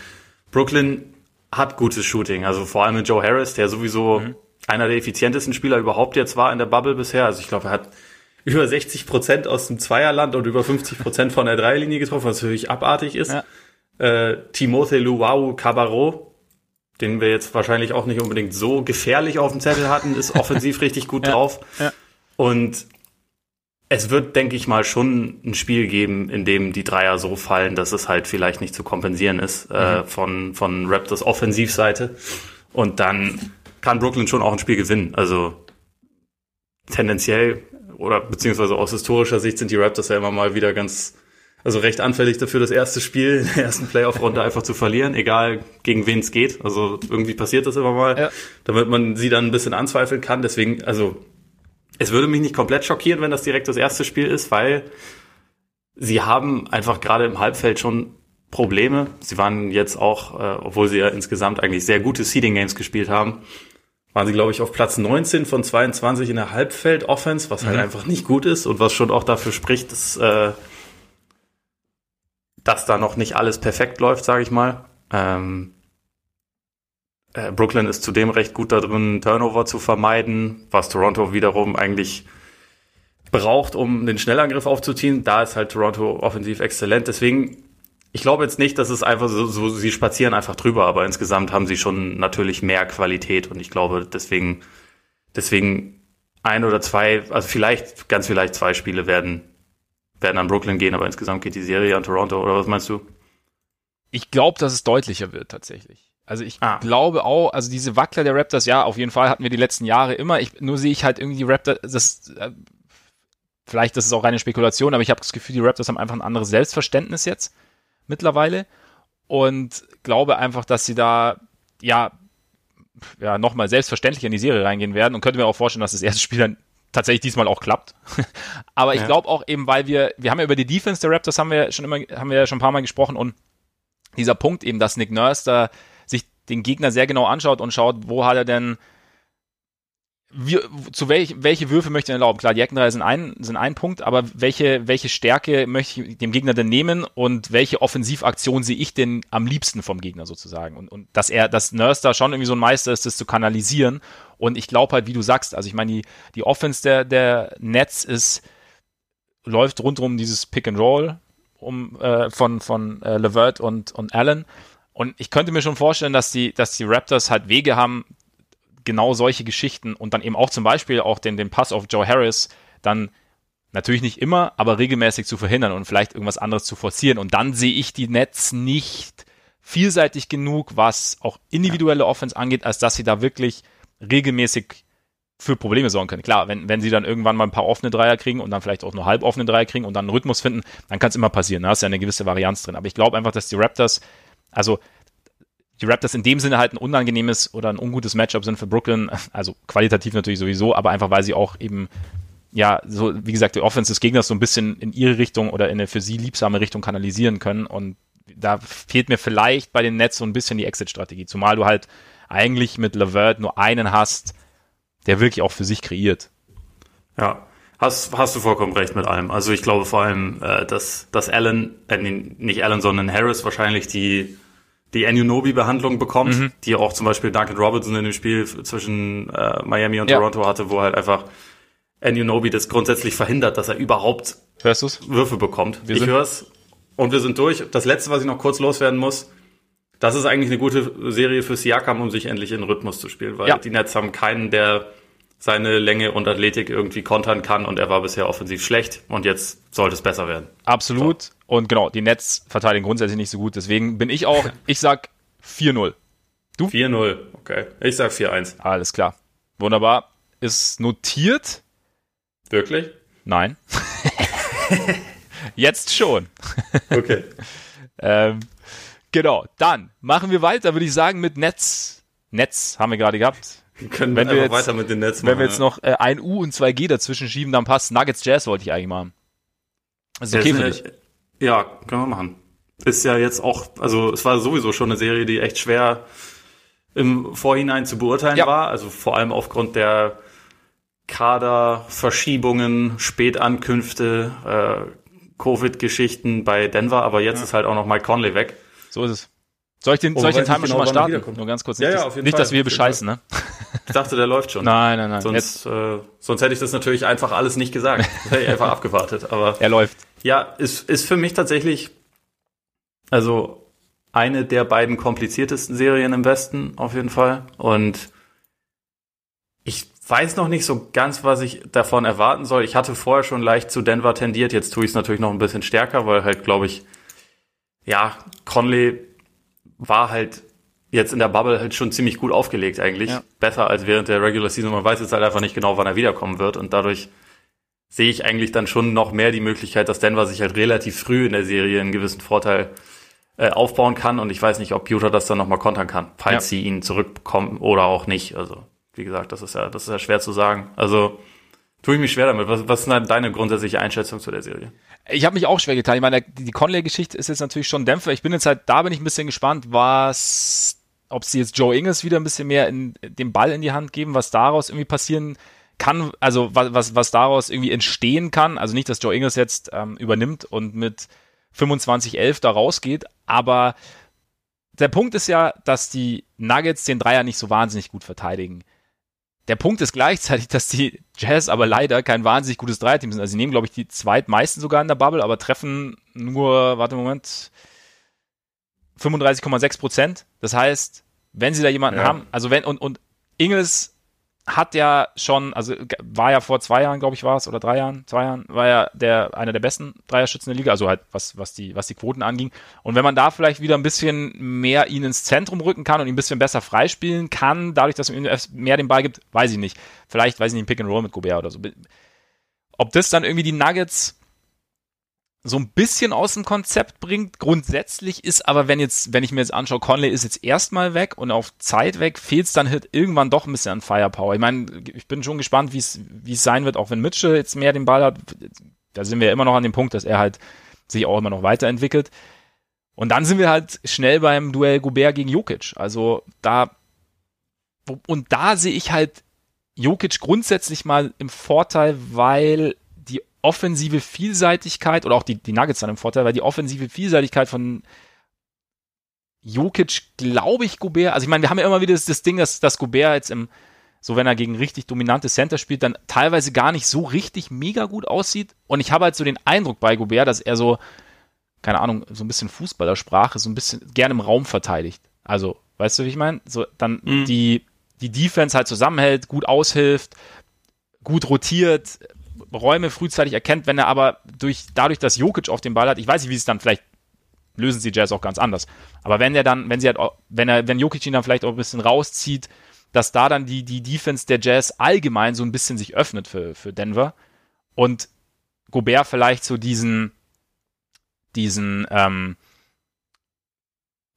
Brooklyn hat gutes Shooting, also vor allem mit Joe Harris, der sowieso mhm. einer der effizientesten Spieler überhaupt jetzt war in der Bubble bisher. Also ich glaube, er hat über 60 Prozent aus dem Zweierland und über 50 Prozent von der Dreierlinie getroffen, was natürlich abartig ist. Ja äh, Timothée Luau Cabarro, den wir jetzt wahrscheinlich auch nicht unbedingt so gefährlich auf dem Zettel hatten, ist offensiv richtig gut ja, drauf. Ja. Und es wird, denke ich mal, schon ein Spiel geben, in dem die Dreier so fallen, dass es halt vielleicht nicht zu kompensieren ist äh, mhm. äh, von, von Raptors Offensivseite. Und dann kann Brooklyn schon auch ein Spiel gewinnen. Also tendenziell oder beziehungsweise aus historischer Sicht sind die Raptors ja immer mal wieder ganz also recht anfällig dafür, das erste Spiel in der ersten Playoff-Runde einfach zu verlieren, egal gegen wen es geht. Also irgendwie passiert das immer mal, ja. damit man sie dann ein bisschen anzweifeln kann. Deswegen, also es würde mich nicht komplett schockieren, wenn das direkt das erste Spiel ist, weil sie haben einfach gerade im Halbfeld schon Probleme. Sie waren jetzt auch, äh, obwohl sie ja insgesamt eigentlich sehr gute Seeding Games gespielt haben, waren sie, glaube ich, auf Platz 19 von 22 in der Halbfeld-Offense, was halt mhm. einfach nicht gut ist und was schon auch dafür spricht, dass äh, dass da noch nicht alles perfekt läuft, sage ich mal. Ähm, äh, Brooklyn ist zudem recht gut darin, Turnover zu vermeiden, was Toronto wiederum eigentlich braucht, um den Schnellangriff aufzuziehen. Da ist halt Toronto offensiv exzellent. Deswegen, ich glaube jetzt nicht, dass es einfach so, so, sie spazieren einfach drüber, aber insgesamt haben sie schon natürlich mehr Qualität und ich glaube, deswegen, deswegen ein oder zwei, also vielleicht, ganz vielleicht zwei Spiele werden werden an Brooklyn gehen, aber insgesamt geht die Serie an Toronto, oder was meinst du? Ich glaube, dass es deutlicher wird tatsächlich. Also ich ah. glaube auch, also diese Wackler der Raptors, ja, auf jeden Fall hatten wir die letzten Jahre immer. Ich, nur sehe ich halt irgendwie die Raptors, das, äh, vielleicht das ist auch reine Spekulation, aber ich habe das Gefühl, die Raptors haben einfach ein anderes Selbstverständnis jetzt mittlerweile und glaube einfach, dass sie da ja ja nochmal selbstverständlich in die Serie reingehen werden und könnte mir auch vorstellen, dass das erste Spiel dann tatsächlich diesmal auch klappt. Aber ich ja. glaube auch eben, weil wir, wir haben ja über die Defense der Raptors haben wir schon immer, haben wir ja schon ein paar Mal gesprochen und dieser Punkt eben, dass Nick Nurse da sich den Gegner sehr genau anschaut und schaut, wo hat er denn, wie, zu welch, welche Würfe möchte ich erlauben? Klar, die Eckendreier sind ein, sind ein Punkt, aber welche, welche Stärke möchte ich dem Gegner denn nehmen und welche Offensivaktion sehe ich denn am liebsten vom Gegner sozusagen? Und, und dass er, dass Nurse da schon irgendwie so ein Meister ist, das zu kanalisieren. Und ich glaube halt, wie du sagst, also ich meine, die, die Offense der, der Nets ist, läuft rundherum dieses Pick and Roll um, äh, von, von äh, Levert und, und Allen. Und ich könnte mir schon vorstellen, dass die, dass die Raptors halt Wege haben, genau solche Geschichten und dann eben auch zum Beispiel auch den, den Pass auf Joe Harris dann natürlich nicht immer, aber regelmäßig zu verhindern und vielleicht irgendwas anderes zu forcieren. Und dann sehe ich die Nets nicht vielseitig genug, was auch individuelle Offense angeht, als dass sie da wirklich regelmäßig für Probleme sorgen können. Klar, wenn, wenn sie dann irgendwann mal ein paar offene Dreier kriegen und dann vielleicht auch nur halb offene Dreier kriegen und dann einen Rhythmus finden, dann kann es immer passieren. Da ist ja eine gewisse Varianz drin. Aber ich glaube einfach, dass die Raptors, also die Raptors in dem Sinne halt ein unangenehmes oder ein ungutes Matchup sind für Brooklyn. Also qualitativ natürlich sowieso, aber einfach weil sie auch eben, ja, so wie gesagt, die Offense des Gegners so ein bisschen in ihre Richtung oder in eine für sie liebsame Richtung kanalisieren können. Und da fehlt mir vielleicht bei den Nets so ein bisschen die Exit-Strategie. Zumal du halt eigentlich mit Levert nur einen hast, der wirklich auch für sich kreiert. Ja, hast, hast du vollkommen recht mit allem. Also ich glaube vor allem, äh, dass, dass Allen, äh, nicht Allen, sondern Harris wahrscheinlich die die Anunobi-Behandlung bekommt, mhm. die auch zum Beispiel Duncan Robertson in dem Spiel zwischen äh, Miami und ja. Toronto hatte, wo halt einfach Anunobi das grundsätzlich verhindert, dass er überhaupt Hörst du's? Würfe bekommt. Wir ich hör's und wir sind durch. Das letzte, was ich noch kurz loswerden muss, das ist eigentlich eine gute Serie für Siakam, um sich endlich in Rhythmus zu spielen, weil ja. die Nets haben keinen, der seine Länge und Athletik irgendwie kontern kann und er war bisher offensiv schlecht und jetzt sollte es besser werden. Absolut. So. Und genau, die Nets verteidigen grundsätzlich nicht so gut, deswegen bin ich auch, ich sag 4-0. Du? 4-0, okay. Ich sag 4-1. Alles klar. Wunderbar. Ist notiert. Wirklich? Nein. Jetzt schon. Okay. ähm, genau, dann machen wir weiter, würde ich sagen, mit Netz. Netz haben wir gerade gehabt. Können wenn wir jetzt, weiter mit den Netzen Wenn wir jetzt noch äh, ein U und 2G dazwischen schieben, dann passt Nuggets Jazz wollte ich eigentlich machen. ist okay für dich? Ja, können wir machen. Ist ja jetzt auch, also es war sowieso schon eine Serie, die echt schwer im Vorhinein zu beurteilen ja. war. Also vor allem aufgrund der Kaderverschiebungen, Spätankünfte, äh, Covid-Geschichten bei Denver. Aber jetzt ja. ist halt auch noch Mike Conley weg. So ist es. Soll ich den, oh, soll ich den Timer genau, schon mal starten? Nur ganz kurz. Nicht, ja, ja, auf jeden nicht Fall, dass wir bescheißen, ne? Ich dachte, der läuft schon. Nein, nein, nein. Sonst, äh, sonst hätte ich das natürlich einfach alles nicht gesagt. hätte ich einfach abgewartet. Aber er läuft. Ja, ist, ist für mich tatsächlich, also eine der beiden kompliziertesten Serien im Westen, auf jeden Fall. Und ich weiß noch nicht so ganz, was ich davon erwarten soll. Ich hatte vorher schon leicht zu Denver tendiert. Jetzt tue ich es natürlich noch ein bisschen stärker, weil halt, glaube ich, ja, Conley war halt jetzt in der Bubble halt schon ziemlich gut aufgelegt eigentlich. Ja. Besser als während der Regular Season. Man weiß jetzt halt einfach nicht genau, wann er wiederkommen wird. Und dadurch sehe ich eigentlich dann schon noch mehr die Möglichkeit, dass Denver sich halt relativ früh in der Serie einen gewissen Vorteil äh, aufbauen kann. Und ich weiß nicht, ob Utah das dann nochmal kontern kann, falls ja. sie ihn zurückbekommen oder auch nicht. Also, wie gesagt, das ist ja, das ist ja schwer zu sagen. Also, tue ich mich schwer damit. Was, was ist denn deine grundsätzliche Einschätzung zu der Serie? Ich habe mich auch schwer getan. Ich meine, die Conley-Geschichte ist jetzt natürlich schon Dämpfer. Ich bin jetzt halt, da bin ich ein bisschen gespannt, was, ob sie jetzt Joe Ingles wieder ein bisschen mehr in, den Ball in die Hand geben, was daraus irgendwie passieren kann, also was, was, was daraus irgendwie entstehen kann. Also nicht, dass Joe Ingles jetzt ähm, übernimmt und mit 25-11 da rausgeht, aber der Punkt ist ja, dass die Nuggets den Dreier nicht so wahnsinnig gut verteidigen. Der Punkt ist gleichzeitig, dass die Jazz aber leider kein wahnsinnig gutes Dreierteam sind. Also sie nehmen, glaube ich, die zweitmeisten sogar in der Bubble, aber treffen nur, warte Moment, 35,6 Prozent. Das heißt, wenn sie da jemanden ja. haben, also wenn, und, und Ingles hat ja schon, also war ja vor zwei Jahren, glaube ich, war es, oder drei Jahren, zwei Jahren, war ja der, einer der besten Dreierschützen der Liga, also halt was, was die, was die Quoten anging. Und wenn man da vielleicht wieder ein bisschen mehr ihn ins Zentrum rücken kann und ihn ein bisschen besser freispielen kann, dadurch, dass man mehr den Ball gibt, weiß ich nicht. Vielleicht, weiß ich nicht, ein Pick and Roll mit Gobert oder so. Ob das dann irgendwie die Nuggets so ein bisschen aus dem Konzept bringt. Grundsätzlich ist aber, wenn jetzt, wenn ich mir jetzt anschaue, Conley ist jetzt erstmal weg und auf Zeit weg, fehlt es dann halt irgendwann doch ein bisschen an Firepower. Ich meine, ich bin schon gespannt, wie es sein wird, auch wenn Mitchell jetzt mehr den Ball hat. Da sind wir ja immer noch an dem Punkt, dass er halt sich auch immer noch weiterentwickelt. Und dann sind wir halt schnell beim Duell Gobert gegen Jokic. Also da und da sehe ich halt Jokic grundsätzlich mal im Vorteil, weil offensive Vielseitigkeit oder auch die, die Nuggets dann im Vorteil, weil die offensive Vielseitigkeit von Jokic, glaube ich, Gobert, also ich meine, wir haben ja immer wieder das, das Ding, dass, dass Gobert jetzt im, so wenn er gegen richtig dominante Center spielt, dann teilweise gar nicht so richtig mega gut aussieht. Und ich habe halt so den Eindruck bei Gobert, dass er so, keine Ahnung, so ein bisschen Fußballersprache, so ein bisschen gerne im Raum verteidigt. Also, weißt du, wie ich meine? So, dann mhm. die, die Defense halt zusammenhält, gut aushilft, gut rotiert, Räume frühzeitig erkennt, wenn er aber durch, dadurch, dass Jokic auf dem Ball hat, ich weiß nicht, wie es dann vielleicht lösen sie Jazz auch ganz anders. Aber wenn er dann, wenn sie halt, wenn er, wenn Jokic ihn dann vielleicht auch ein bisschen rauszieht, dass da dann die, die Defense der Jazz allgemein so ein bisschen sich öffnet für, für Denver und Gobert vielleicht so diesen, diesen, ähm,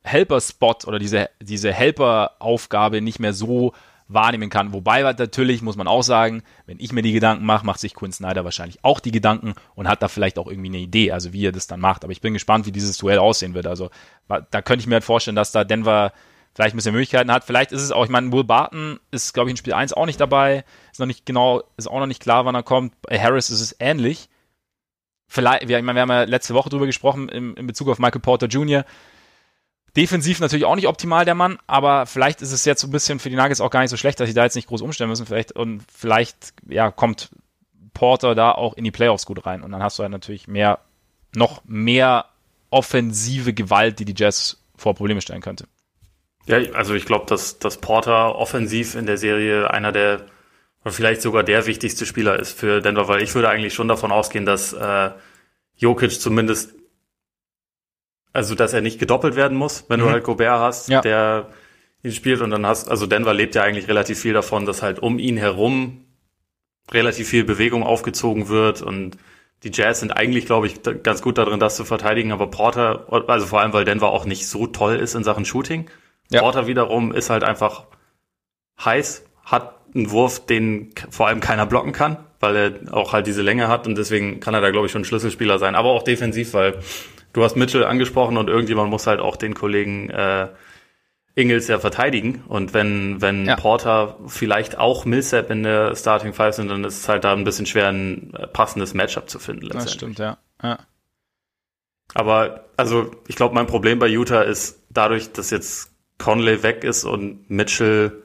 Helper-Spot oder diese, diese Helper-Aufgabe nicht mehr so wahrnehmen kann. Wobei natürlich, muss man auch sagen, wenn ich mir die Gedanken mache, macht sich Quinn Snyder wahrscheinlich auch die Gedanken und hat da vielleicht auch irgendwie eine Idee, also wie er das dann macht. Aber ich bin gespannt, wie dieses Duell aussehen wird. Also da könnte ich mir halt vorstellen, dass da Denver vielleicht ein bisschen Möglichkeiten hat. Vielleicht ist es auch, ich meine, Will Barton ist, glaube ich, in Spiel 1 auch nicht dabei. Ist noch nicht genau, ist auch noch nicht klar, wann er kommt. Bei Harris ist es ähnlich. Vielleicht, ich meine, wir haben ja letzte Woche drüber gesprochen im, in Bezug auf Michael Porter Jr. Defensiv natürlich auch nicht optimal, der Mann, aber vielleicht ist es jetzt so ein bisschen für die Nuggets auch gar nicht so schlecht, dass sie da jetzt nicht groß umstellen müssen. Vielleicht, und vielleicht, ja, kommt Porter da auch in die Playoffs gut rein. Und dann hast du halt natürlich mehr, noch mehr offensive Gewalt, die die Jazz vor Probleme stellen könnte. Ja, also ich glaube, dass, dass Porter offensiv in der Serie einer der, oder vielleicht sogar der wichtigste Spieler ist für Denver, weil ich würde eigentlich schon davon ausgehen, dass äh, Jokic zumindest also, dass er nicht gedoppelt werden muss, wenn mhm. du halt Gobert hast, ja. der ihn spielt und dann hast, also Denver lebt ja eigentlich relativ viel davon, dass halt um ihn herum relativ viel Bewegung aufgezogen wird und die Jazz sind eigentlich, glaube ich, ganz gut darin, das zu verteidigen, aber Porter, also vor allem, weil Denver auch nicht so toll ist in Sachen Shooting. Ja. Porter wiederum ist halt einfach heiß, hat einen Wurf, den vor allem keiner blocken kann, weil er auch halt diese Länge hat und deswegen kann er da, glaube ich, schon ein Schlüsselspieler sein, aber auch defensiv, weil du hast Mitchell angesprochen und irgendjemand muss halt auch den Kollegen äh, Ingels ja verteidigen. Und wenn, wenn ja. Porter vielleicht auch Millsap in der Starting Five sind, dann ist es halt da ein bisschen schwer, ein passendes Matchup zu finden. Das stimmt, ja. ja. Aber, also, ich glaube, mein Problem bei Utah ist dadurch, dass jetzt Conley weg ist und Mitchell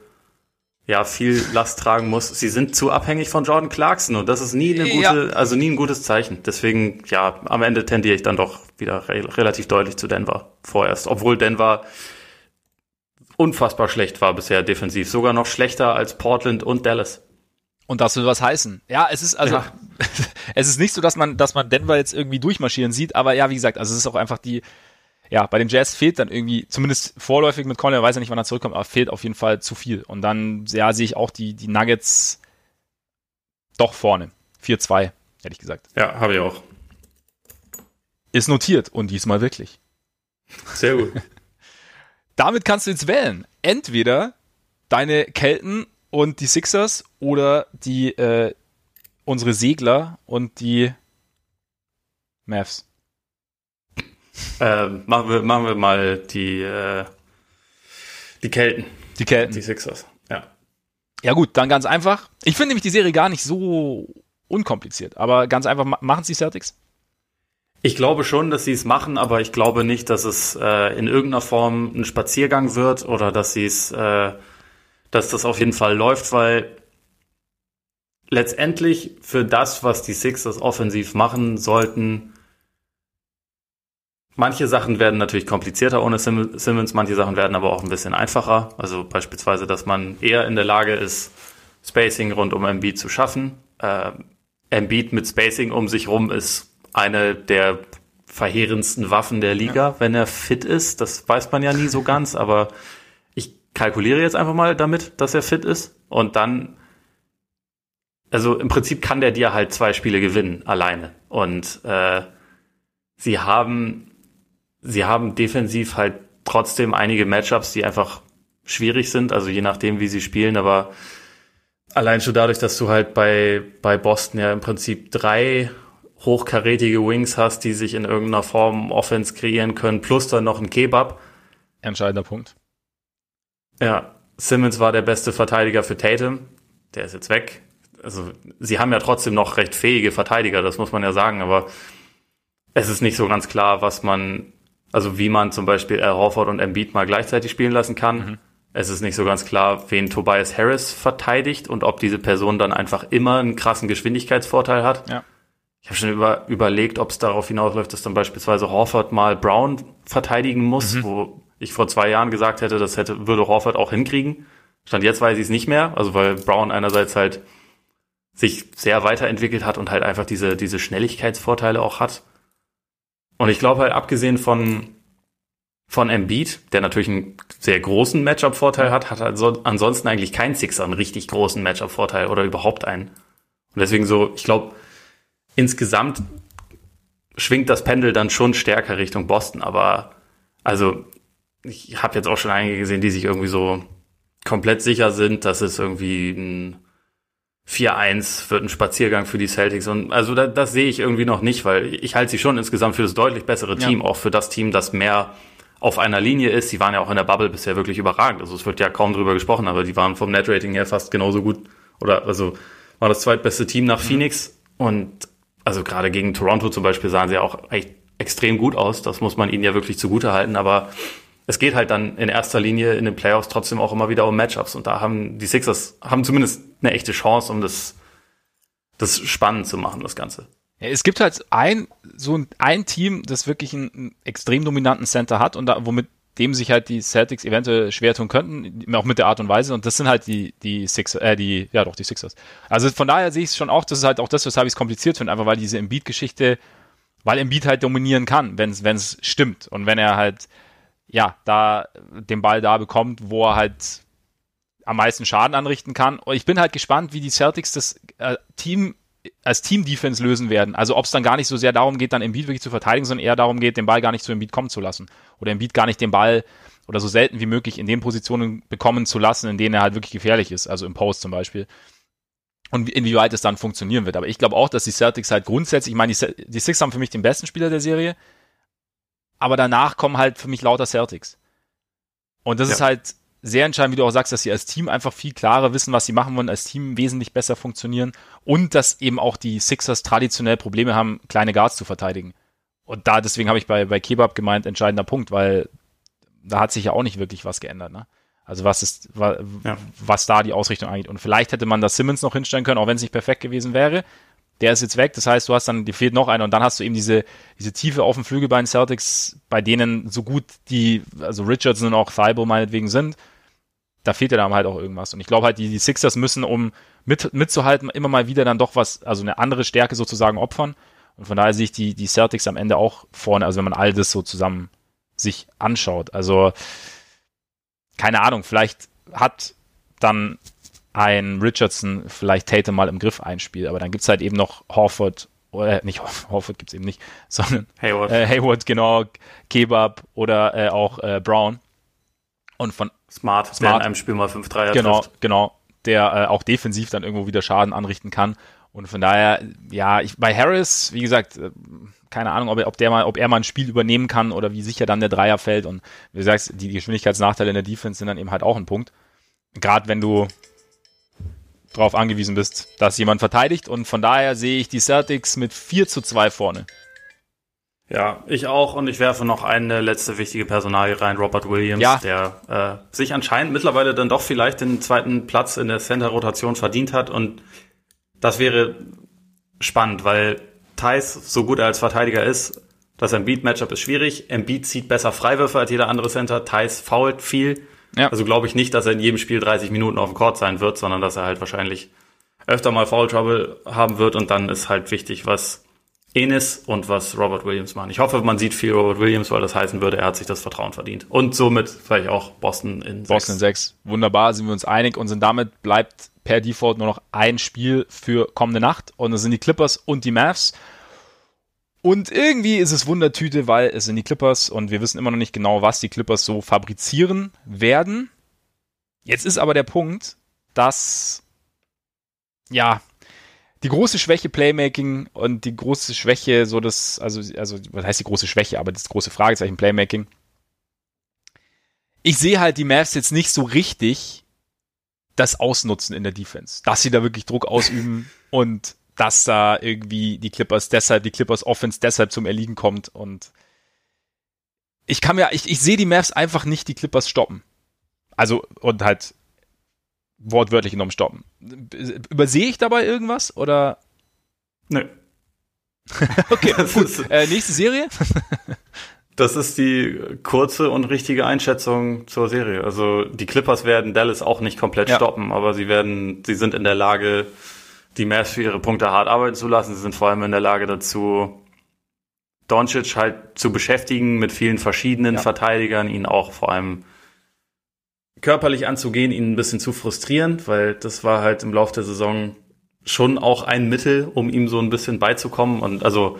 ja viel Last tragen muss. Sie sind zu abhängig von Jordan Clarkson und das ist nie eine gute, ja. also nie ein gutes Zeichen. Deswegen, ja, am Ende tendiere ich dann doch wieder re relativ deutlich zu Denver vorerst, obwohl Denver unfassbar schlecht war bisher defensiv, sogar noch schlechter als Portland und Dallas. Und das will was heißen. Ja, es ist also, ja. es ist nicht so, dass man, dass man Denver jetzt irgendwie durchmarschieren sieht, aber ja, wie gesagt, also es ist auch einfach die, ja, bei den Jazz fehlt dann irgendwie, zumindest vorläufig mit Conley, weiß ja nicht, wann er zurückkommt, aber fehlt auf jeden Fall zu viel. Und dann, ja, sehe ich auch die, die Nuggets doch vorne. 4-2, hätte ich gesagt. Ja, habe ich auch. Ist notiert und diesmal wirklich. Sehr gut. Damit kannst du jetzt wählen. Entweder deine Kelten und die Sixers oder die äh, unsere Segler und die Mavs. Äh, machen, wir, machen wir mal die, äh, die Kelten. Die Kelten. Die Sixers, ja. Ja gut, dann ganz einfach. Ich finde nämlich die Serie gar nicht so unkompliziert, aber ganz einfach, machen sie Celtics? Ich glaube schon, dass sie es machen, aber ich glaube nicht, dass es äh, in irgendeiner Form ein Spaziergang wird oder dass sie es, äh, dass das auf jeden Fall läuft, weil letztendlich für das, was die Sixers offensiv machen sollten, Manche Sachen werden natürlich komplizierter ohne Simmons, manche Sachen werden aber auch ein bisschen einfacher. Also beispielsweise, dass man eher in der Lage ist, Spacing rund um Embiid zu schaffen. Äh, Embiid mit Spacing um sich rum ist eine der verheerendsten Waffen der Liga, ja. wenn er fit ist. Das weiß man ja nie so ganz, aber ich kalkuliere jetzt einfach mal damit, dass er fit ist. Und dann, also im Prinzip kann der dir halt zwei Spiele gewinnen, alleine. Und äh, sie haben sie haben defensiv halt trotzdem einige Matchups, die einfach schwierig sind, also je nachdem, wie sie spielen, aber allein schon dadurch, dass du halt bei, bei Boston ja im Prinzip drei hochkarätige Wings hast, die sich in irgendeiner Form Offense kreieren können, plus dann noch ein Kebab. Entscheidender Punkt. Ja, Simmons war der beste Verteidiger für Tatum. der ist jetzt weg. Also sie haben ja trotzdem noch recht fähige Verteidiger, das muss man ja sagen, aber es ist nicht so ganz klar, was man, also wie man zum Beispiel Al Horford und Embiid mal gleichzeitig spielen lassen kann. Mhm. Es ist nicht so ganz klar, wen Tobias Harris verteidigt und ob diese Person dann einfach immer einen krassen Geschwindigkeitsvorteil hat. Ja. Ich habe schon über, überlegt, ob es darauf hinausläuft, dass dann beispielsweise Horford mal Brown verteidigen muss, mhm. wo ich vor zwei Jahren gesagt hätte, das hätte, würde Horford auch hinkriegen. Stand jetzt weiß ich es nicht mehr, also weil Brown einerseits halt sich sehr weiterentwickelt hat und halt einfach diese, diese Schnelligkeitsvorteile auch hat. Und ich glaube halt, abgesehen von, von Embiid, der natürlich einen sehr großen Matchup-Vorteil hat, hat also ansonsten eigentlich kein Sixer einen richtig großen Matchup-Vorteil oder überhaupt einen. Und deswegen so, ich glaube, insgesamt schwingt das Pendel dann schon stärker Richtung Boston, aber also ich habe jetzt auch schon einige gesehen, die sich irgendwie so komplett sicher sind, dass es irgendwie ein 4-1 wird ein Spaziergang für die Celtics. Und also da, das sehe ich irgendwie noch nicht, weil ich halte sie schon insgesamt für das deutlich bessere Team, ja. auch für das Team, das mehr auf einer Linie ist. Sie waren ja auch in der Bubble bisher wirklich überragend. Also es wird ja kaum drüber gesprochen, aber die waren vom Netrating her fast genauso gut oder also war das zweitbeste Team nach mhm. Phoenix. Und also gerade gegen Toronto zum Beispiel sahen sie auch echt extrem gut aus. Das muss man ihnen ja wirklich zugute halten. Aber es geht halt dann in erster Linie in den Playoffs trotzdem auch immer wieder um Matchups. Und da haben die Sixers haben zumindest eine echte Chance, um das, das spannend zu machen, das Ganze. Ja, es gibt halt ein, so ein, ein Team, das wirklich einen, einen extrem dominanten Center hat und da, womit dem sich halt die Celtics eventuell schwer tun könnten, auch mit der Art und Weise. Und das sind halt die, die Sixers, äh, die, ja doch, die Sixers. Also von daher sehe ich es schon auch, das ist halt auch das, weshalb ich es kompliziert finde, einfach weil diese Embiid-Geschichte, weil Embiid halt dominieren kann, wenn es stimmt. Und wenn er halt ja, da den Ball da bekommt, wo er halt am meisten Schaden anrichten kann. Und ich bin halt gespannt, wie die Celtics das äh, Team als Team-Defense lösen werden. Also ob es dann gar nicht so sehr darum geht, dann Embiid wirklich zu verteidigen, sondern eher darum geht, den Ball gar nicht zu Embiid kommen zu lassen. Oder Embiid gar nicht den Ball oder so selten wie möglich in den Positionen bekommen zu lassen, in denen er halt wirklich gefährlich ist. Also im Post zum Beispiel. Und inwieweit es dann funktionieren wird. Aber ich glaube auch, dass die Celtics halt grundsätzlich, ich meine, die, die Six haben für mich den besten Spieler der Serie aber danach kommen halt für mich lauter Celtics. Und das ja. ist halt sehr entscheidend, wie du auch sagst, dass sie als Team einfach viel klarer wissen, was sie machen wollen, als Team wesentlich besser funktionieren und dass eben auch die Sixers traditionell Probleme haben, kleine Guards zu verteidigen. Und da, deswegen habe ich bei, bei Kebab gemeint, entscheidender Punkt, weil da hat sich ja auch nicht wirklich was geändert, ne? Also was ist, was, ja. was da die Ausrichtung angeht. Und vielleicht hätte man das Simmons noch hinstellen können, auch wenn es nicht perfekt gewesen wäre der ist jetzt weg. Das heißt, du hast dann, dir fehlt noch einer und dann hast du eben diese, diese Tiefe auf dem Flügel bei den Celtics, bei denen so gut die, also Richardson und auch Thibault meinetwegen sind, da fehlt ja dann halt auch irgendwas. Und ich glaube halt, die, die Sixers müssen, um mit, mitzuhalten, immer mal wieder dann doch was, also eine andere Stärke sozusagen opfern. Und von daher sehe ich die, die Celtics am Ende auch vorne, also wenn man all das so zusammen sich anschaut. Also, keine Ahnung, vielleicht hat dann ein Richardson vielleicht Tatum mal im Griff einspielt, aber dann gibt's halt eben noch Horford, oder nicht Horford gibt's eben nicht, sondern Hayward, äh, Hayward genau, Kebab oder äh, auch äh, Brown. Und von Smart, Smart, in einem Spiel mal 5 3 Genau, trifft. genau, der äh, auch defensiv dann irgendwo wieder Schaden anrichten kann. Und von daher, ja, ich, bei Harris, wie gesagt, äh, keine Ahnung, ob er, ob der mal, ob er mal ein Spiel übernehmen kann oder wie sicher dann der Dreier fällt. Und wie du sagst, die Geschwindigkeitsnachteile in der Defense sind dann eben halt auch ein Punkt. Gerade wenn du darauf angewiesen bist, dass jemand verteidigt. Und von daher sehe ich die Celtics mit 4 zu 2 vorne. Ja, ich auch. Und ich werfe noch eine letzte wichtige Personalie rein, Robert Williams, ja. der äh, sich anscheinend mittlerweile dann doch vielleicht den zweiten Platz in der Center-Rotation verdient hat. Und das wäre spannend, weil Thais, so gut er als Verteidiger ist, das Embiid-Matchup ist schwierig. Embiid zieht besser Freiwürfe als jeder andere Center. Thais fault viel. Ja. Also glaube ich nicht, dass er in jedem Spiel 30 Minuten auf dem Court sein wird, sondern dass er halt wahrscheinlich öfter mal Foul Trouble haben wird und dann ist halt wichtig, was Enis und was Robert Williams machen. Ich hoffe, man sieht viel Robert Williams, weil das heißen würde, er hat sich das Vertrauen verdient. Und somit vielleicht auch Boston in Boston 6. Wunderbar, sind wir uns einig und sind damit bleibt per Default nur noch ein Spiel für kommende Nacht und das sind die Clippers und die Mavs. Und irgendwie ist es Wundertüte, weil es sind die Clippers und wir wissen immer noch nicht genau, was die Clippers so fabrizieren werden. Jetzt ist aber der Punkt, dass ja die große Schwäche Playmaking und die große Schwäche so das also also was heißt die große Schwäche, aber das große Fragezeichen Playmaking. Ich sehe halt die Mavs jetzt nicht so richtig das ausnutzen in der Defense, dass sie da wirklich Druck ausüben und dass da irgendwie die Clippers deshalb, die Clippers Offense deshalb zum Erliegen kommt und ich kann mir, ich, ich sehe die Mavs einfach nicht die Clippers stoppen. Also, und halt wortwörtlich genommen stoppen. Übersehe ich dabei irgendwas oder? Nö. okay, gut. Äh, nächste Serie? Das ist die kurze und richtige Einschätzung zur Serie. Also die Clippers werden Dallas auch nicht komplett ja. stoppen, aber sie werden, sie sind in der Lage, die Mavs für ihre Punkte hart arbeiten zu lassen. Sie sind vor allem in der Lage dazu, Doncic halt zu beschäftigen mit vielen verschiedenen ja. Verteidigern, ihn auch vor allem körperlich anzugehen, ihn ein bisschen zu frustrieren, weil das war halt im Laufe der Saison schon auch ein Mittel, um ihm so ein bisschen beizukommen und also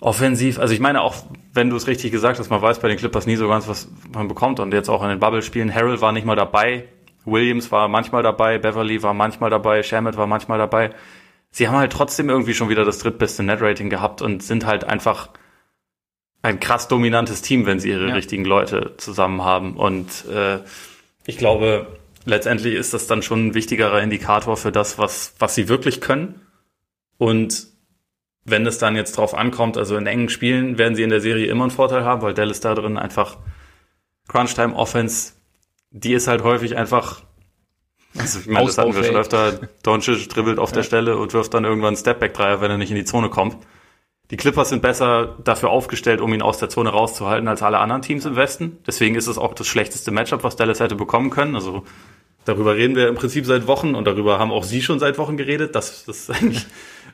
offensiv, also ich meine auch, wenn du es richtig gesagt hast, man weiß bei den Clippers nie so ganz, was man bekommt und jetzt auch in den Bubble-Spielen, Harold war nicht mal dabei, Williams war manchmal dabei, Beverly war manchmal dabei, Shamet war manchmal dabei. Sie haben halt trotzdem irgendwie schon wieder das drittbeste Net-Rating gehabt und sind halt einfach ein krass dominantes Team, wenn sie ihre ja. richtigen Leute zusammen haben. Und äh, ich glaube, letztendlich ist das dann schon ein wichtigerer Indikator für das, was, was sie wirklich können. Und wenn es dann jetzt drauf ankommt, also in engen Spielen werden sie in der Serie immer einen Vorteil haben, weil Dallas da drin einfach Crunch-Time Offense, die ist halt häufig einfach, also ich meine, das hatten wir schon öfter, Doncic dribbelt auf ja. der Stelle und wirft dann irgendwann einen Stepback-Dreier, wenn er nicht in die Zone kommt. Die Clippers sind besser dafür aufgestellt, um ihn aus der Zone rauszuhalten, als alle anderen Teams im Westen. Deswegen ist es auch das schlechteste Matchup, was Dallas hätte bekommen können. Also darüber reden wir im Prinzip seit Wochen und darüber haben auch Sie schon seit Wochen geredet, dass das eigentlich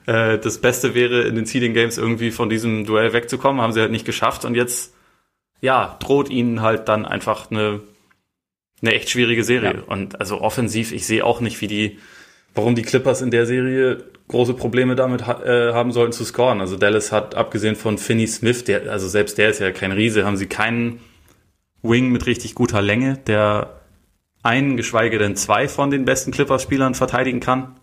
äh, das Beste wäre, in den Seeding Games irgendwie von diesem Duell wegzukommen. Haben sie halt nicht geschafft und jetzt, ja, droht ihnen halt dann einfach eine, eine echt schwierige Serie. Ja. Und also offensiv, ich sehe auch nicht, wie die, warum die Clippers in der Serie große Probleme damit ha äh, haben sollten zu scoren. Also Dallas hat, abgesehen von Finney Smith, der, also selbst der ist ja kein Riese, haben sie keinen Wing mit richtig guter Länge, der einen, geschweige denn zwei von den besten Clippers-Spielern verteidigen kann.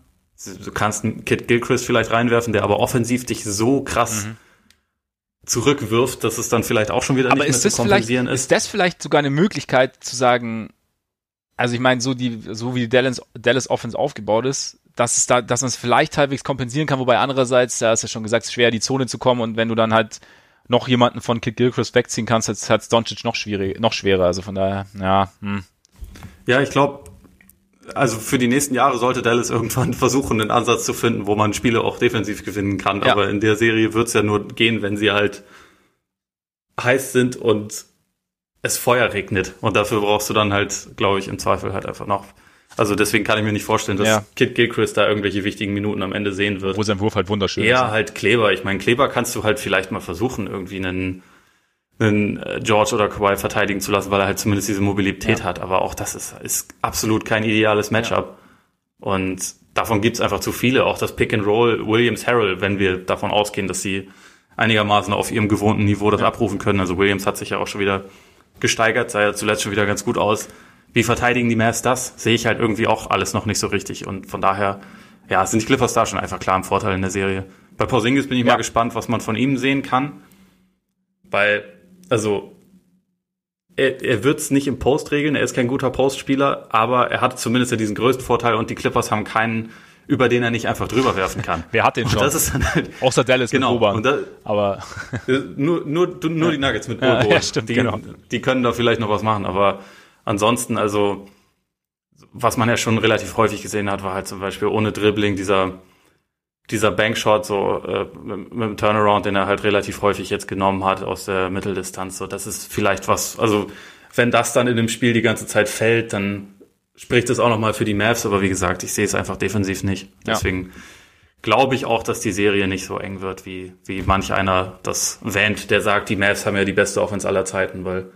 Du kannst einen Kid Gilchrist vielleicht reinwerfen, der aber offensiv dich so krass mhm. zurückwirft, dass es dann vielleicht auch schon wieder aber nicht ist mehr zu kompensieren ist. Ist das vielleicht sogar eine Möglichkeit zu sagen, also ich meine, so die, so wie die Dallas, Dallas Offense aufgebaut ist, dass es da, dass man es vielleicht halbwegs kompensieren kann, wobei andererseits, da ist ja schon gesagt, es ist schwer, die Zone zu kommen und wenn du dann halt noch jemanden von Kid Gilchrist wegziehen kannst, hat es Doncic noch schwierig, noch schwerer. Also von daher, ja. Hm. Ja, ich glaube, also für die nächsten Jahre sollte Dallas irgendwann versuchen, einen Ansatz zu finden, wo man Spiele auch defensiv gewinnen kann. Ja. Aber in der Serie wird es ja nur gehen, wenn sie halt heiß sind und es Feuer regnet. Und dafür brauchst du dann halt, glaube ich, im Zweifel halt einfach noch. Also deswegen kann ich mir nicht vorstellen, dass ja. Kid Gilchrist da irgendwelche wichtigen Minuten am Ende sehen wird. Wo sein Wurf halt wunderschön Eher ist. Ja, halt Kleber. Ich meine, Kleber kannst du halt vielleicht mal versuchen, irgendwie einen einen äh, George oder Kawhi verteidigen zu lassen, weil er halt zumindest diese Mobilität ja. hat. Aber auch das ist, ist absolut kein ideales Matchup. Ja. Und davon gibt's einfach zu viele. Auch das Pick and Roll Williams Harrell, wenn wir davon ausgehen, dass sie einigermaßen auf ihrem gewohnten Niveau das abrufen können. Also Williams hat sich ja auch schon wieder gesteigert, sah ja zuletzt schon wieder ganz gut aus. Wie verteidigen die Mavs das? Sehe ich halt irgendwie auch alles noch nicht so richtig. Und von daher, ja, sind die Clippers da schon einfach klar im Vorteil in der Serie. Bei Porzingis bin ich ja. mal gespannt, was man von ihm sehen kann. Weil also er, er wird es nicht im Post regeln, er ist kein guter Postspieler, aber er hat zumindest ja diesen größten Vorteil und die Clippers haben keinen, über den er nicht einfach drüber werfen kann. Wer hat den schon? Das ist dann halt, Außer Dallas genau, mit Boban. Da, aber nur, nur, nur die Nuggets mit Boban. Ja, ja, stimmt, die, genau. die können da vielleicht noch was machen, aber ansonsten, also was man ja schon relativ häufig gesehen hat, war halt zum Beispiel ohne Dribbling dieser dieser Bankshot so äh, mit, mit dem Turnaround, den er halt relativ häufig jetzt genommen hat aus der Mitteldistanz, so das ist vielleicht was, also wenn das dann in dem Spiel die ganze Zeit fällt, dann spricht es auch nochmal für die Mavs, aber wie gesagt, ich sehe es einfach defensiv nicht. Deswegen ja. glaube ich auch, dass die Serie nicht so eng wird, wie, wie manch einer das wähnt, der sagt, die Mavs haben ja die beste Offense aller Zeiten, weil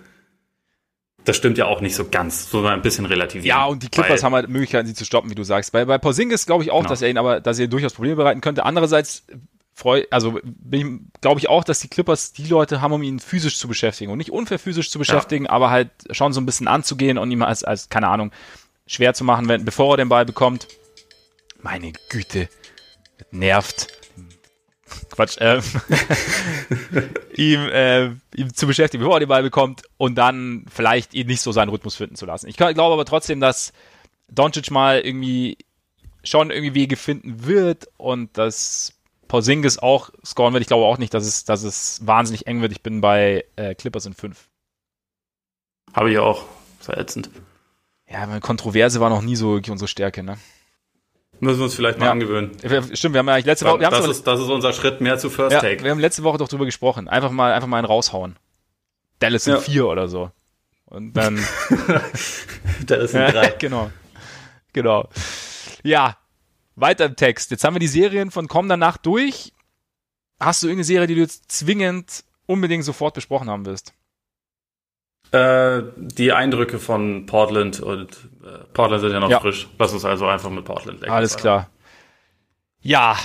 das stimmt ja auch nicht so ganz, so ein bisschen relativ. Ja, und die Clippers haben halt Möglichkeiten, sie zu stoppen, wie du sagst. Bei, bei Porzingis glaube ich auch, genau. dass er ihn aber, dass er durchaus Probleme bereiten könnte. Andererseits freu, also glaube ich auch, dass die Clippers die Leute haben, um ihn physisch zu beschäftigen und nicht unfair physisch zu beschäftigen, ja. aber halt schon so ein bisschen anzugehen und ihm als, als, keine Ahnung, schwer zu machen, wenn, bevor er den Ball bekommt. Meine Güte. Nervt. Quatsch, äh, ihm, äh, ihm zu beschäftigen, bevor er den Ball bekommt und dann vielleicht ihn nicht so seinen Rhythmus finden zu lassen. Ich glaube aber trotzdem, dass Doncic mal irgendwie schon irgendwie Wege finden wird und dass Porzingis auch scoren wird. Ich glaube auch nicht, dass es, dass es wahnsinnig eng wird. Ich bin bei äh, Clippers in 5. Habe ich auch. Sehr ätzend. Ja, Kontroverse war noch nie so unsere Stärke, ne? Müssen wir uns vielleicht mal Ja. angewöhnen. Stimmt, wir haben ja letzte Woche, wir das, ist, das ist unser Schritt mehr zu First ja, Take. wir haben letzte Woche doch drüber gesprochen. Einfach mal, einfach mal einen raushauen. Dallas in Ja. 4 oder so. Und dann, Ja, ein drei. genau. Genau. Ja, weiter im Text. Jetzt haben wir die Serien von Komm danach durch. Hast du irgendeine Serie, die du jetzt zwingend unbedingt sofort besprochen haben wirst? Äh, die Eindrücke von Portland und äh, Portland sind ja noch Ja. frisch. Lass uns also einfach mit Portland Lakers Alles klar. Ja,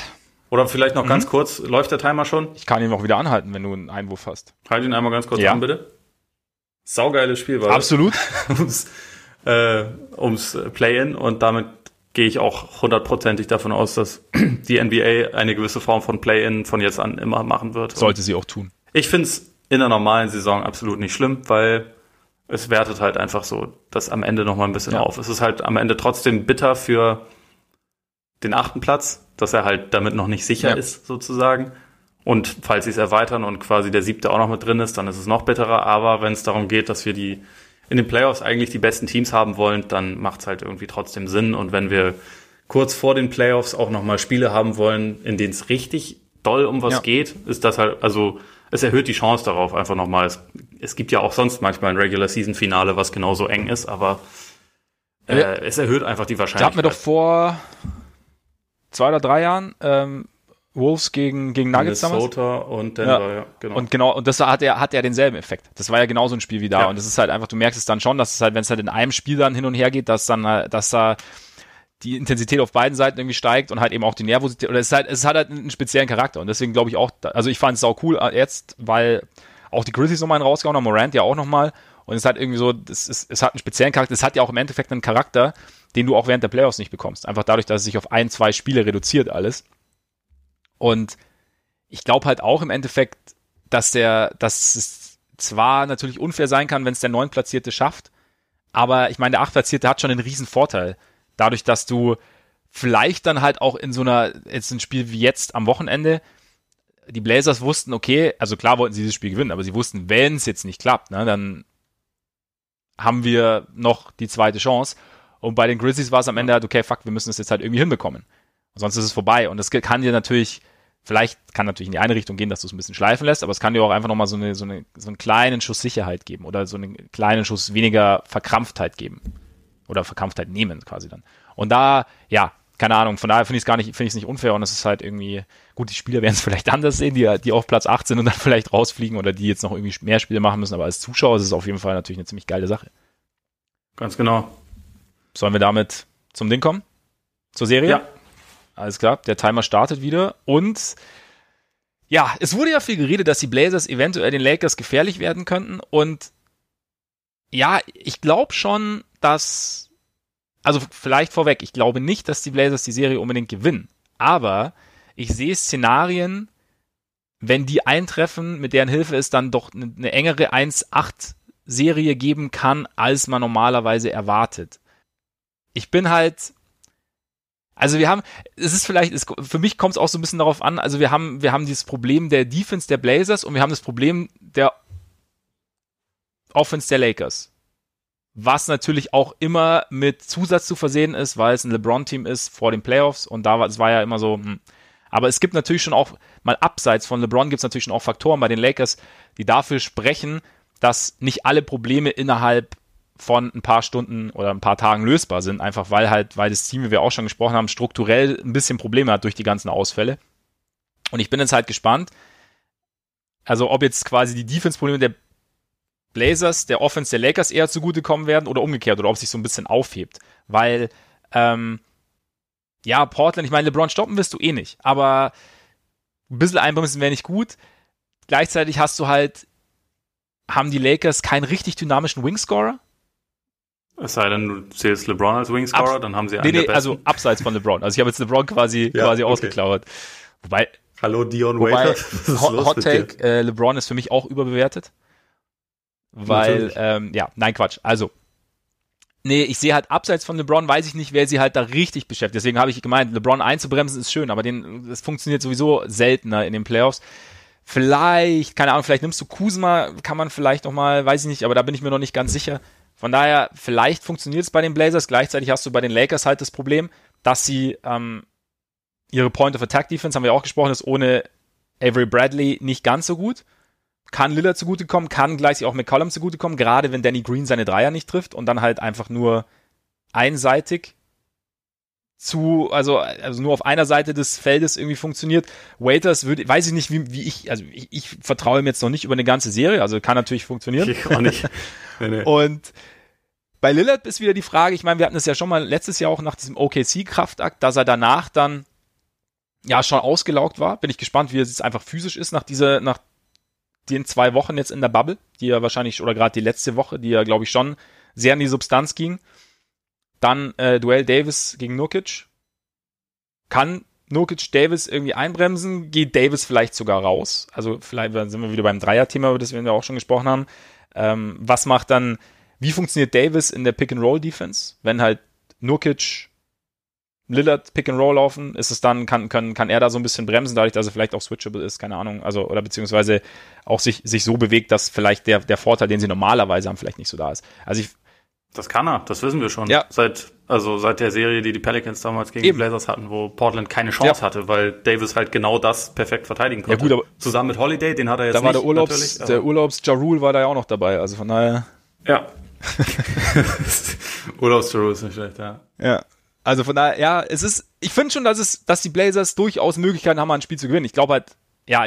Oder vielleicht noch Mhm. ganz kurz, läuft der Timer schon? ich kann ihn auch wieder anhalten, wenn du einen Einwurf hast. Halt ihn einmal ganz kurz Ja. an, bitte. Saugeiles Spiel war. Absolut. ums, äh, ums Play-In und damit gehe ich auch hundertprozentig davon aus, dass die NBA eine gewisse Form von Play-In von jetzt an immer machen wird. Sollte sie auch tun. Ich finde es in der normalen Saison absolut nicht schlimm, weil es wertet halt einfach so das am Ende nochmal ein bisschen Ja. auf. Es ist halt am Ende trotzdem bitter für den achten Platz, dass er halt damit noch nicht sicher Ja. ist, sozusagen. Und falls sie es erweitern und quasi der siebte auch noch mit drin ist, dann ist es noch bitterer. Aber wenn es darum geht, dass wir die in den Playoffs eigentlich die besten Teams haben wollen, dann macht es halt irgendwie trotzdem Sinn. Und wenn wir kurz vor den Playoffs auch nochmal Spiele haben wollen, in denen es richtig doll um was Ja. geht, ist das halt, also es erhöht die Chance darauf einfach nochmal. Es, es gibt ja auch sonst manchmal ein Regular Season Finale, was genauso eng ist, aber äh, Ja. es erhöht einfach die Da hatten wir Wahrscheinlichkeit. doch vor zwei oder drei Jahren ähm, Wolves gegen, gegen Nuggets damals. Minnesota und Denver, ja, genau. Und genau, und das hat ja, hat ja denselben Effekt. Das war ja genauso ein Spiel wie da. Ja. Und das ist halt einfach, du merkst es dann schon, dass es halt, wenn es halt in einem Spiel dann hin und her geht, dass dann, äh, dass da die Intensität auf beiden Seiten irgendwie steigt und halt eben auch die Nervosität, oder es ist halt, es hat halt einen speziellen Charakter. Und deswegen glaube ich auch, also ich fand es auch cool äh, jetzt, weil auch die Grizzlies nochmal rausgehauen haben, Morant ja auch nochmal. Und es hat irgendwie so, das ist, es hat einen speziellen Charakter, es hat ja auch im Endeffekt einen Charakter, den du auch während der Playoffs nicht bekommst. Einfach dadurch, dass es sich auf ein, zwei Spiele reduziert alles. Und ich glaube halt auch im Endeffekt, dass der, dass es zwar natürlich unfair sein kann, wenn es der Neuntplatzierte schafft, aber ich meine, der Achtplatzierte hat schon einen riesen Vorteil. Dadurch, dass du vielleicht dann halt auch in so einer, jetzt ein Spiel wie jetzt am Wochenende, die Blazers wussten, okay, also klar wollten sie dieses Spiel gewinnen, aber sie wussten, wenn es jetzt nicht klappt, ne, dann haben wir noch die zweite Chance. Und bei den Grizzlies war es am Ende halt, okay, fuck, wir müssen es jetzt halt irgendwie hinbekommen. Sonst ist es vorbei. Und das kann dir natürlich, vielleicht kann natürlich in die eine Richtung gehen, dass du es ein bisschen schleifen lässt, aber es kann dir auch einfach nochmal so, eine, so, eine, so einen kleinen Schuss Sicherheit geben oder so einen kleinen Schuss weniger Verkrampftheit geben. Oder Verkrampftheit nehmen quasi dann. Und da, ja, keine Ahnung, von daher finde ich es gar nicht, finde ich es nicht unfair und es ist halt irgendwie, gut, die Spieler werden es vielleicht anders sehen, die, die auf Platz 8 sind und dann vielleicht rausfliegen oder die jetzt noch irgendwie mehr Spiele machen müssen, aber als Zuschauer ist es auf jeden Fall natürlich eine ziemlich geile Sache. Ganz genau. Sollen wir damit zum Ding kommen? Zur Serie? Ja. Alles klar, der Timer startet wieder und ja, es wurde ja viel geredet, dass die Blazers eventuell den Lakers gefährlich werden könnten und ja, ich glaube schon, dass also vielleicht vorweg, ich glaube nicht, dass die Blazers die Serie unbedingt gewinnen, aber ich sehe Szenarien, wenn die eintreffen, mit deren Hilfe es dann doch eine, engere 1-8 Serie geben kann, als man normalerweise erwartet. Ich bin halt also wir haben, es ist vielleicht, es, für mich kommt es auch so ein bisschen darauf an, also wir haben, wir haben dieses Problem der Defense der Blazers und wir haben das Problem der Offense der Lakers. Was natürlich auch immer mit Zusatz zu versehen ist, weil es ein LeBron-Team ist vor den Playoffs und da war es war ja immer so, hm. aber es gibt natürlich schon auch, mal abseits von LeBron gibt es natürlich schon auch Faktoren bei den Lakers, die dafür sprechen, dass nicht alle Probleme innerhalb von ein paar Stunden oder ein paar Tagen lösbar sind, einfach weil halt, weil das Team, wie wir auch schon gesprochen haben, strukturell ein bisschen Probleme hat durch die ganzen Ausfälle. Und ich bin jetzt halt gespannt, also ob jetzt quasi die Defense-Probleme der Blazers der Offense der Lakers eher zugutekommen werden oder umgekehrt oder ob sich so ein bisschen aufhebt. Weil, ähm, ja, Portland, ich meine, LeBron stoppen wirst du eh nicht, aber ein bisschen einbremsen wäre nicht gut. Gleichzeitig hast du halt, haben die Lakers keinen richtig dynamischen Wingscorer. Es sei denn, du zählst LeBron als Wingscorer, Abs- dann haben sie einen Nee, nee, also abseits von LeBron. Also ich habe jetzt LeBron quasi, Ja, quasi okay. ausgeklammert. Wobei, Hallo Dion wobei Waiter. Was ist Hot, Hot? Take, äh, LeBron ist für mich auch überbewertet. Weil, ähm, ja, nein, Quatsch. Also, Nee, ich sehe halt abseits von LeBron, weiß ich nicht, wer sie halt da richtig beschäftigt. Deswegen habe ich gemeint, LeBron einzubremsen ist schön, aber den, das funktioniert sowieso seltener in den Playoffs. Vielleicht, keine Ahnung, vielleicht nimmst du Kuzma, kann man vielleicht noch mal, weiß ich nicht, aber da bin ich mir noch nicht ganz sicher. Von daher, vielleicht funktioniert es bei den Blazers. Gleichzeitig hast du bei den Lakers halt das Problem, dass sie ähm, ihre Point of Attack Defense, haben wir auch gesprochen, ist ohne Avery Bradley nicht ganz so gut. Kann Lillard zugutekommen, kann gleichzeitig auch McCollum zugutekommen, gerade wenn Danny Green seine Dreier nicht trifft und dann halt einfach nur einseitig zu, also, also nur auf einer Seite des Feldes irgendwie funktioniert. Waiters würde, weiß ich nicht, wie, wie ich, also ich, ich vertraue ihm jetzt noch nicht über eine ganze Serie, also kann natürlich funktionieren. Ich auch nicht. Nee, nee. Und bei Lillard ist wieder die Frage, ich meine, wir hatten das ja schon mal letztes Jahr auch nach diesem OKC-Kraftakt, dass er danach dann ja schon ausgelaugt war. Bin ich gespannt, wie es jetzt einfach physisch ist nach dieser, nach den zwei Wochen jetzt in der Bubble, die ja wahrscheinlich, oder gerade die letzte Woche, die ja, glaube ich, schon sehr in die Substanz ging. Dann äh, Duell Davis gegen Nurkic. Kann Nurkic Davis irgendwie einbremsen? Geht Davis vielleicht sogar raus? Also vielleicht sind wir wieder beim Dreier-Thema, über das wir auch schon gesprochen haben. Ähm, was macht dann, wie funktioniert Davis in der Pick-and-Roll-Defense? Wenn halt Nurkic, Lillard Pick-and-Roll laufen, ist es dann, kann, kann, kann er da so ein bisschen bremsen, dadurch, dass er vielleicht auch switchable ist, keine Ahnung, also, oder beziehungsweise auch sich, sich so bewegt, dass vielleicht der, der Vorteil, den sie normalerweise haben, vielleicht nicht so da ist. Also ich, das kann er, das wissen wir schon. Ja. Seit, also seit der Serie, die die Pelicans damals gegen Eben. die Blazers hatten, wo Portland keine Chance ja. hatte, weil Davis halt genau das perfekt verteidigen konnte. Ja, gut, aber Zusammen mit Holiday, den hat er jetzt da war der Urlaubs, der Urlaubs Jarul war da ja auch noch dabei, also von daher. Ja. Urlaubs Jarul ist nicht schlecht, ja. Ja. Also von daher, ja, es ist, ich finde schon, dass es, dass die Blazers durchaus Möglichkeiten haben, ein Spiel zu gewinnen. Ich glaube halt, ja,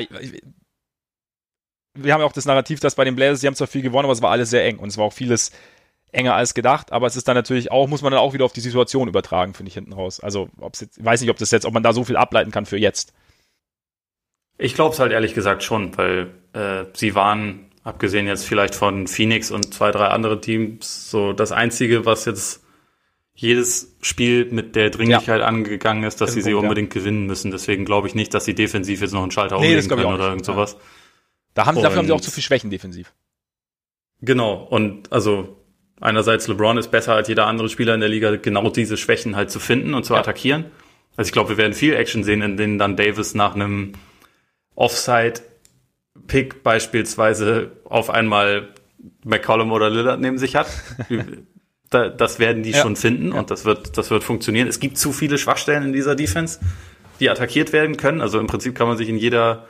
wir haben ja auch das Narrativ, dass bei den Blazers, die haben zwar viel gewonnen, aber es war alles sehr eng und es war auch vieles enger als gedacht, aber es ist dann natürlich auch, muss man dann auch wieder auf die Situation übertragen, finde ich hinten raus. Also, ob's jetzt, weiß nicht, ob das jetzt, ob man da so viel ableiten kann für jetzt. Ich glaube es halt ehrlich gesagt schon, weil äh, sie waren, abgesehen jetzt vielleicht von Phoenix und zwei, drei andere Teams, so das Einzige, was jetzt jedes Spiel mit der Dringlichkeit ja. angegangen ist, dass sie sie unbedingt ja. gewinnen müssen. Deswegen glaube ich nicht, dass sie defensiv jetzt noch einen Schalter nee, umlegen können oder irgend sowas. Ja. Da haben, dafür haben sie auch zu viel Schwächen defensiv. Genau, und also einerseits LeBron ist besser als jeder andere Spieler in der Liga, genau diese Schwächen halt zu finden und zu attackieren. Also ich glaube, wir werden viel Action sehen, in denen dann Davis nach einem Offside-Pick beispielsweise auf einmal McCollum oder Lillard neben sich hat. das werden die ja. schon finden und das wird, das wird funktionieren. Es gibt zu viele Schwachstellen in dieser Defense, die attackiert werden können. Also im Prinzip kann man sich in jeder,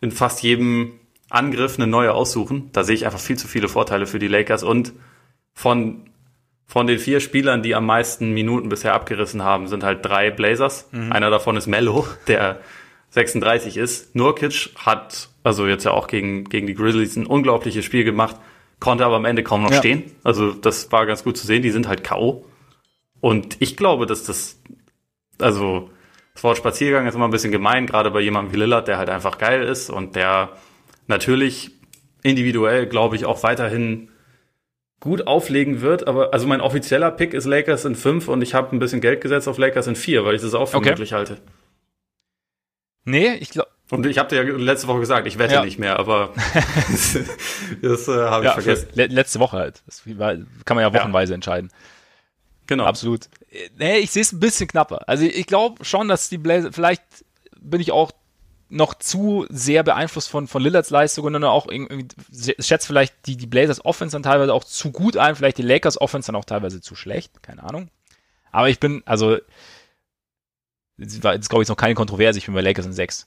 in fast jedem Angriff eine neue aussuchen. Da sehe ich einfach viel zu viele Vorteile für die Lakers und von, von den vier Spielern, die am meisten Minuten bisher abgerissen haben, sind halt drei Blazers. Mhm. Einer davon ist Mello, der 36 ist. Nurkic hat, also jetzt ja auch gegen, gegen die Grizzlies ein unglaubliches Spiel gemacht, konnte aber am Ende kaum noch ja. stehen. Also das war ganz gut zu sehen. Die sind halt K.O. Und ich glaube, dass das, also das Wort Spaziergang ist immer ein bisschen gemein, gerade bei jemandem wie Lillard, der halt einfach geil ist und der natürlich individuell, glaube ich, auch weiterhin gut auflegen wird, aber also mein offizieller Pick ist Lakers in 5 und ich habe ein bisschen Geld gesetzt auf Lakers in 4, weil ich das auch für okay. möglich halte. Nee, ich glaube. Und ich habe dir ja letzte Woche gesagt, ich wette ja. nicht mehr, aber das äh, habe ich ja, vergessen. Le letzte Woche halt. Das kann man ja wochenweise entscheiden. Genau. Absolut. Nee, ich sehe es ein bisschen knapper. Also ich glaube schon, dass die Blazer, vielleicht bin ich auch noch zu sehr beeinflusst von, von Lillards Leistungen und auch irgendwie schätzt vielleicht die, die Blazers Offense dann teilweise auch zu gut ein, vielleicht die Lakers Offense dann auch teilweise zu schlecht, keine Ahnung. Aber ich bin, also, jetzt glaube ich noch keine Kontroverse, ich bin bei Lakers in 6.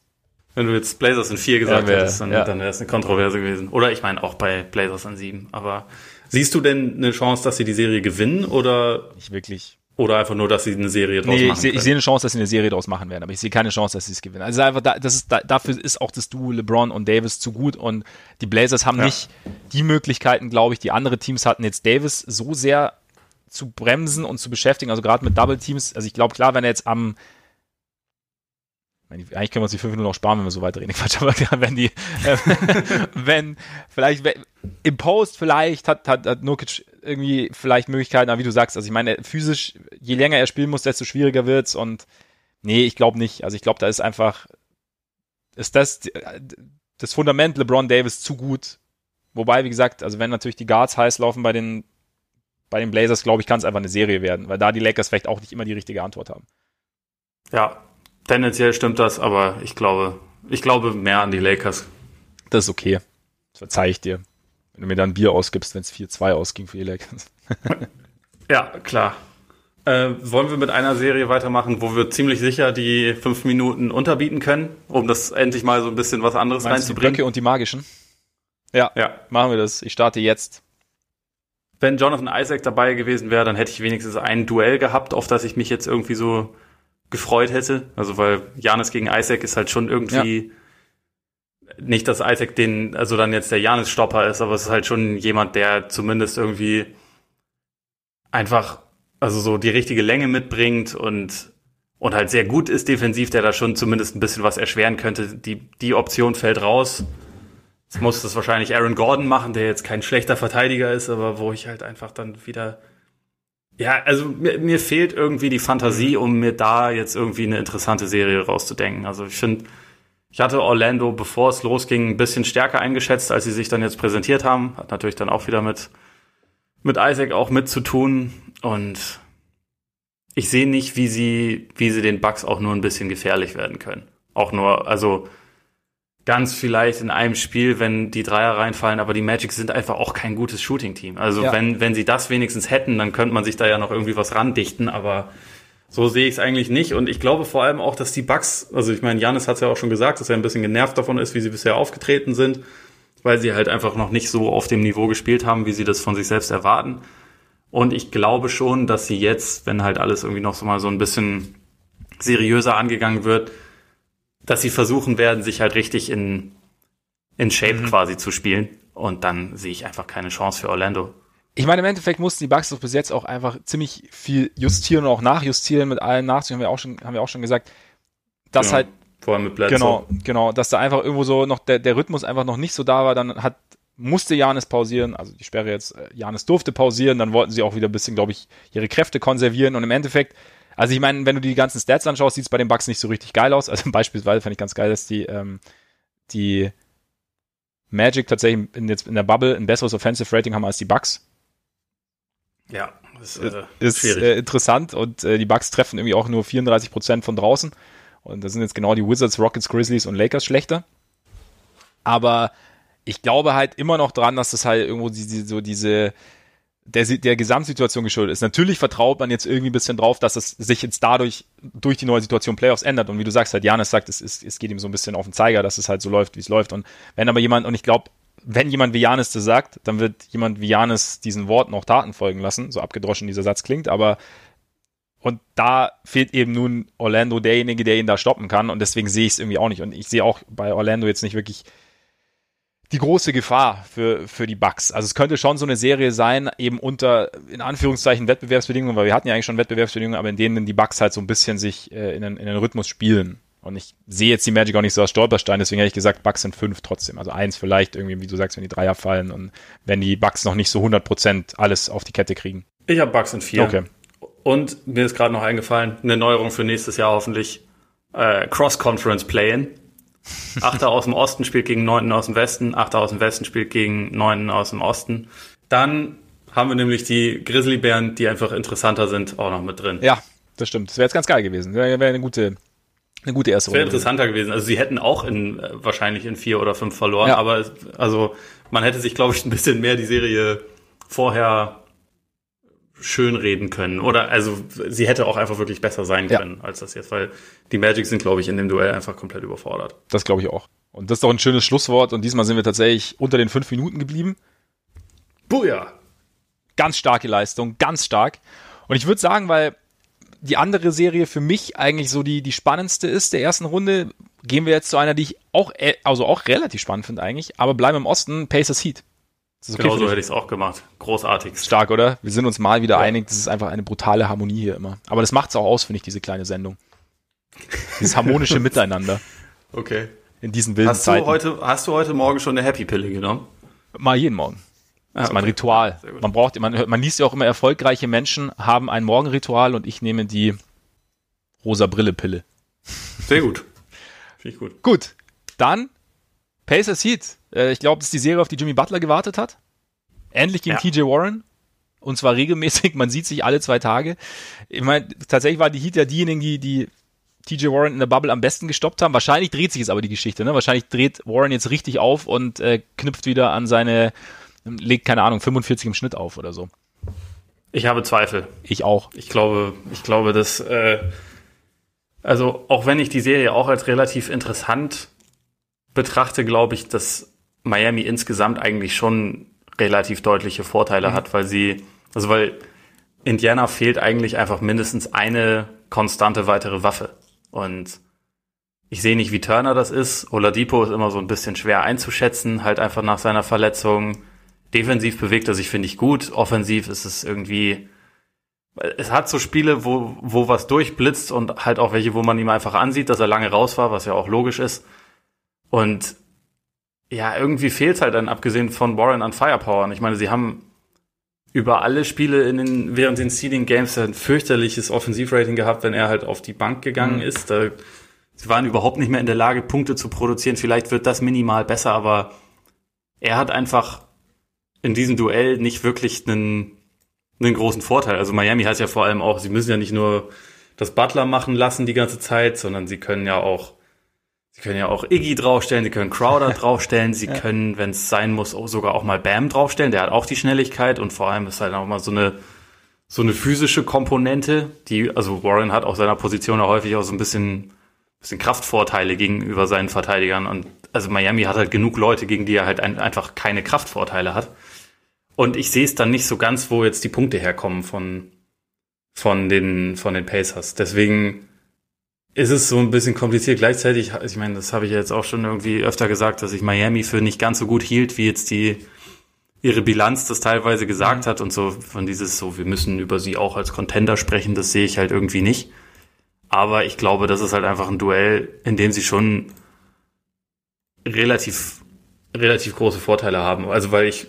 Wenn du jetzt Blazers in 4 gesagt ja, hättest, dann, ja. dann wäre es eine Kontroverse gewesen. Oder ich meine auch bei Blazers in 7. Aber siehst du denn eine Chance, dass sie die Serie gewinnen oder? Nicht wirklich. Oder einfach nur, dass sie eine Serie draus nee, machen. Ich sehe seh eine Chance, dass sie eine Serie draus machen werden, aber ich sehe keine Chance, dass sie es gewinnen. Also einfach, da, das ist, da, dafür ist auch das Duo LeBron und Davis zu gut und die Blazers haben ja. nicht die Möglichkeiten, glaube ich, die andere Teams hatten, jetzt Davis so sehr zu bremsen und zu beschäftigen, also gerade mit Double Teams. Also ich glaube, klar, wenn er jetzt am eigentlich können wir uns die fünf Minuten noch sparen, wenn wir so weiter reden. Quatsch, aber wenn die, äh, wenn, vielleicht, im Post vielleicht hat, hat, hat Nurkic irgendwie vielleicht Möglichkeiten, aber wie du sagst, also ich meine, physisch, je länger er spielen muss, desto schwieriger wird's und nee, ich glaube nicht. Also ich glaube, da ist einfach, ist das, das Fundament LeBron Davis zu gut. Wobei, wie gesagt, also wenn natürlich die Guards heiß laufen bei den bei den Blazers, glaube ich, kann es einfach eine Serie werden, weil da die Lakers vielleicht auch nicht immer die richtige Antwort haben. Ja, tendenziell stimmt das, aber ich glaube, ich glaube mehr an die Lakers. Das ist okay. Das verzeihe ich dir. Wenn du mir dann Bier ausgibst, wenn es 4-2 ausging für die Lakers. ja, klar. Äh, wollen wir mit einer Serie weitermachen, wo wir ziemlich sicher die fünf Minuten unterbieten können, um das endlich mal so ein bisschen was anderes Meinst reinzubringen? Die Blöcke und die magischen? Ja, ja, machen wir das. Ich starte jetzt. Wenn Jonathan Isaac dabei gewesen wäre, dann hätte ich wenigstens ein Duell gehabt, auf das ich mich jetzt irgendwie so gefreut hätte. Also weil Janis gegen Isaac ist halt schon irgendwie ja. nicht, dass Isaac den, also dann jetzt der Janis-Stopper ist, aber es ist halt schon jemand, der zumindest irgendwie einfach, also so die richtige Länge mitbringt und und halt sehr gut ist defensiv, der da schon zumindest ein bisschen was erschweren könnte. Die, die Option fällt raus. Jetzt muss das wahrscheinlich Aaron Gordon machen, der jetzt kein schlechter Verteidiger ist, aber wo ich halt einfach dann wieder ja, also mir, mir fehlt irgendwie die Fantasie, um mir da jetzt irgendwie eine interessante Serie rauszudenken. Also ich finde, ich hatte Orlando, bevor es losging, ein bisschen stärker eingeschätzt, als sie sich dann jetzt präsentiert haben. Hat natürlich dann auch wieder mit, mit Isaac auch mit zu tun. Und ich sehe nicht, wie sie, wie sie den Bugs auch nur ein bisschen gefährlich werden können. Auch nur, also ganz vielleicht in einem Spiel, wenn die Dreier reinfallen, aber die Magic sind einfach auch kein gutes Shooting-Team. Also ja. wenn, wenn sie das wenigstens hätten, dann könnte man sich da ja noch irgendwie was randichten, aber so sehe ich es eigentlich nicht. Und ich glaube vor allem auch, dass die Bugs, also ich meine, Janis hat es ja auch schon gesagt, dass er ein bisschen genervt davon ist, wie sie bisher aufgetreten sind, weil sie halt einfach noch nicht so auf dem Niveau gespielt haben, wie sie das von sich selbst erwarten. Und ich glaube schon, dass sie jetzt, wenn halt alles irgendwie noch so mal so ein bisschen seriöser angegangen wird, dass sie versuchen werden, sich halt richtig in, in Shape mhm. quasi zu spielen. Und dann sehe ich einfach keine Chance für Orlando. Ich meine, im Endeffekt mussten die Bugs doch bis jetzt auch einfach ziemlich viel justieren und auch nachjustieren mit allen Nachzügen, haben wir auch schon, haben wir auch schon gesagt, dass genau. halt vor allem mit Bledsoe. Genau, genau, dass da einfach irgendwo so noch der, der Rhythmus einfach noch nicht so da war, dann hat musste Janis pausieren, also die Sperre jetzt, äh, Janis durfte pausieren, dann wollten sie auch wieder ein bisschen, glaube ich, ihre Kräfte konservieren und im Endeffekt also ich meine, wenn du die ganzen Stats anschaust, sieht es bei den Bucks nicht so richtig geil aus. Also beispielsweise fand ich ganz geil, dass die, ähm, die Magic tatsächlich in, jetzt in der Bubble ein besseres Offensive Rating haben als die Bucks. Ja, das ist, äh, ist äh, interessant und äh, die Bucks treffen irgendwie auch nur 34 Prozent von draußen. Und das sind jetzt genau die Wizards, Rockets, Grizzlies und Lakers schlechter. Aber ich glaube halt immer noch dran, dass das halt irgendwo die, die, so diese der, der Gesamtsituation geschuldet ist. Natürlich vertraut man jetzt irgendwie ein bisschen drauf, dass es sich jetzt dadurch durch die neue Situation Playoffs ändert. Und wie du sagst, halt Janis sagt, es, ist, es geht ihm so ein bisschen auf den Zeiger, dass es halt so läuft, wie es läuft. Und wenn aber jemand, und ich glaube, wenn jemand wie Janis das sagt, dann wird jemand wie Janis diesen Worten auch Taten folgen lassen, so abgedroschen dieser Satz klingt, aber und da fehlt eben nun Orlando derjenige, der ihn da stoppen kann. Und deswegen sehe ich es irgendwie auch nicht. Und ich sehe auch bei Orlando jetzt nicht wirklich die große Gefahr für, für die Bugs. Also es könnte schon so eine Serie sein, eben unter, in Anführungszeichen, Wettbewerbsbedingungen, weil wir hatten ja eigentlich schon Wettbewerbsbedingungen, aber in denen die Bugs halt so ein bisschen sich äh, in, den, in den Rhythmus spielen. Und ich sehe jetzt die Magic auch nicht so als Stolperstein, deswegen hätte ich gesagt, Bugs sind fünf trotzdem. Also eins vielleicht irgendwie, wie du sagst, wenn die Dreier fallen und wenn die Bugs noch nicht so 100% alles auf die Kette kriegen. Ich habe Bugs in vier. Okay. Und mir ist gerade noch eingefallen, eine Neuerung für nächstes Jahr hoffentlich, äh, Cross-Conference Play-In. Achter aus dem Osten spielt gegen Neunten aus dem Westen. Achter aus dem Westen spielt gegen Neunten aus dem Osten. Dann haben wir nämlich die Grizzlybären, die einfach interessanter sind, auch noch mit drin. Ja, das stimmt. Das wäre jetzt ganz geil gewesen. Wäre wär eine gute, eine gute erste Runde. Wäre interessanter gewesen. Also sie hätten auch in, äh, wahrscheinlich in vier oder fünf verloren, ja. aber also man hätte sich, glaube ich, ein bisschen mehr die Serie vorher schönreden können. Oder also sie hätte auch einfach wirklich besser sein können ja. als das jetzt, weil die Magic sind, glaube ich, in dem Duell einfach komplett überfordert. Das glaube ich auch. Und das ist doch ein schönes Schlusswort. Und diesmal sind wir tatsächlich unter den fünf Minuten geblieben. Buja! Ganz starke Leistung, ganz stark. Und ich würde sagen, weil die andere Serie für mich eigentlich so die, die spannendste ist der ersten Runde, gehen wir jetzt zu einer, die ich auch, äh, also auch relativ spannend finde eigentlich, aber bleiben im Osten, Pacers Heat. Okay genau so hätte ich es auch gemacht. Großartig. Stark, oder? Wir sind uns mal wieder ja. einig, das ist einfach eine brutale Harmonie hier immer. Aber das macht es auch aus, finde ich, diese kleine Sendung. Dieses harmonische Miteinander. Okay. In diesen wilden hast Zeiten. Du heute, hast du heute Morgen schon eine Happy-Pille genommen? Mal jeden Morgen. Das ah, ist mein Ritual. Man braucht, man, man liest ja auch immer, erfolgreiche Menschen haben ein Morgenritual und ich nehme die rosa Brille-Pille. Sehr gut. Finde ich gut. Gut. Dann Pacers Heat. Äh, ich glaube, das ist die Serie, auf die Jimmy Butler gewartet hat. Endlich gegen ja. TJ Warren. und zwar regelmäßig. Man sieht sich alle zwei Tage. Ich meine, tatsächlich waren die Heat ja diejenigen, die, die TJ Warren in der Bubble am besten gestoppt haben. Wahrscheinlich dreht sich jetzt aber die Geschichte. Ne? Wahrscheinlich dreht Warren jetzt richtig auf und äh, knüpft wieder an seine, legt keine Ahnung 45 im Schnitt auf oder so. Ich habe Zweifel. Ich auch. Ich glaube, ich glaube, dass äh, also auch wenn ich die Serie auch als relativ interessant betrachte, glaube ich, dass Miami insgesamt eigentlich schon relativ deutliche Vorteile mhm. hat, weil sie, also weil Indiana fehlt eigentlich einfach mindestens eine konstante weitere Waffe. Und ich sehe nicht, wie Turner das ist. Oladipo ist immer so ein bisschen schwer einzuschätzen, halt einfach nach seiner Verletzung. Defensiv bewegt er sich, finde ich, gut. Offensiv ist es irgendwie, es hat so Spiele, wo, wo was durchblitzt und halt auch welche, wo man ihm einfach ansieht, dass er lange raus war, was ja auch logisch ist. Und ja, irgendwie fehlt es halt dann, abgesehen von Warren an Firepower. Und ich meine, sie haben über alle Spiele in den, während den Seeding Games ein fürchterliches Offensivrating gehabt, wenn er halt auf die Bank gegangen mhm. ist. Da, sie waren überhaupt nicht mehr in der Lage, Punkte zu produzieren. Vielleicht wird das minimal besser, aber er hat einfach in diesem Duell nicht wirklich einen, einen großen Vorteil. Also Miami heißt ja vor allem auch, sie müssen ja nicht nur das Butler machen lassen die ganze Zeit, sondern sie können ja auch Sie können ja auch Iggy draufstellen, Sie können Crowder draufstellen, Sie ja. können, wenn es sein muss, auch sogar auch mal Bam draufstellen. Der hat auch die Schnelligkeit und vor allem ist halt auch mal so eine so eine physische Komponente, die also Warren hat auf seiner Position ja häufig auch so ein bisschen bisschen Kraftvorteile gegenüber seinen Verteidigern und also Miami hat halt genug Leute, gegen die er halt ein, einfach keine Kraftvorteile hat. Und ich sehe es dann nicht so ganz, wo jetzt die Punkte herkommen von von den von den Pacers. Deswegen ist es so ein bisschen kompliziert. Gleichzeitig, ich meine, das habe ich jetzt auch schon irgendwie öfter gesagt, dass ich Miami für nicht ganz so gut hielt, wie jetzt die ihre Bilanz das teilweise gesagt mhm. hat und so von dieses so, wir müssen über sie auch als Contender sprechen, das sehe ich halt irgendwie nicht. Aber ich glaube, das ist halt einfach ein Duell, in dem sie schon relativ, relativ große Vorteile haben. Also weil ich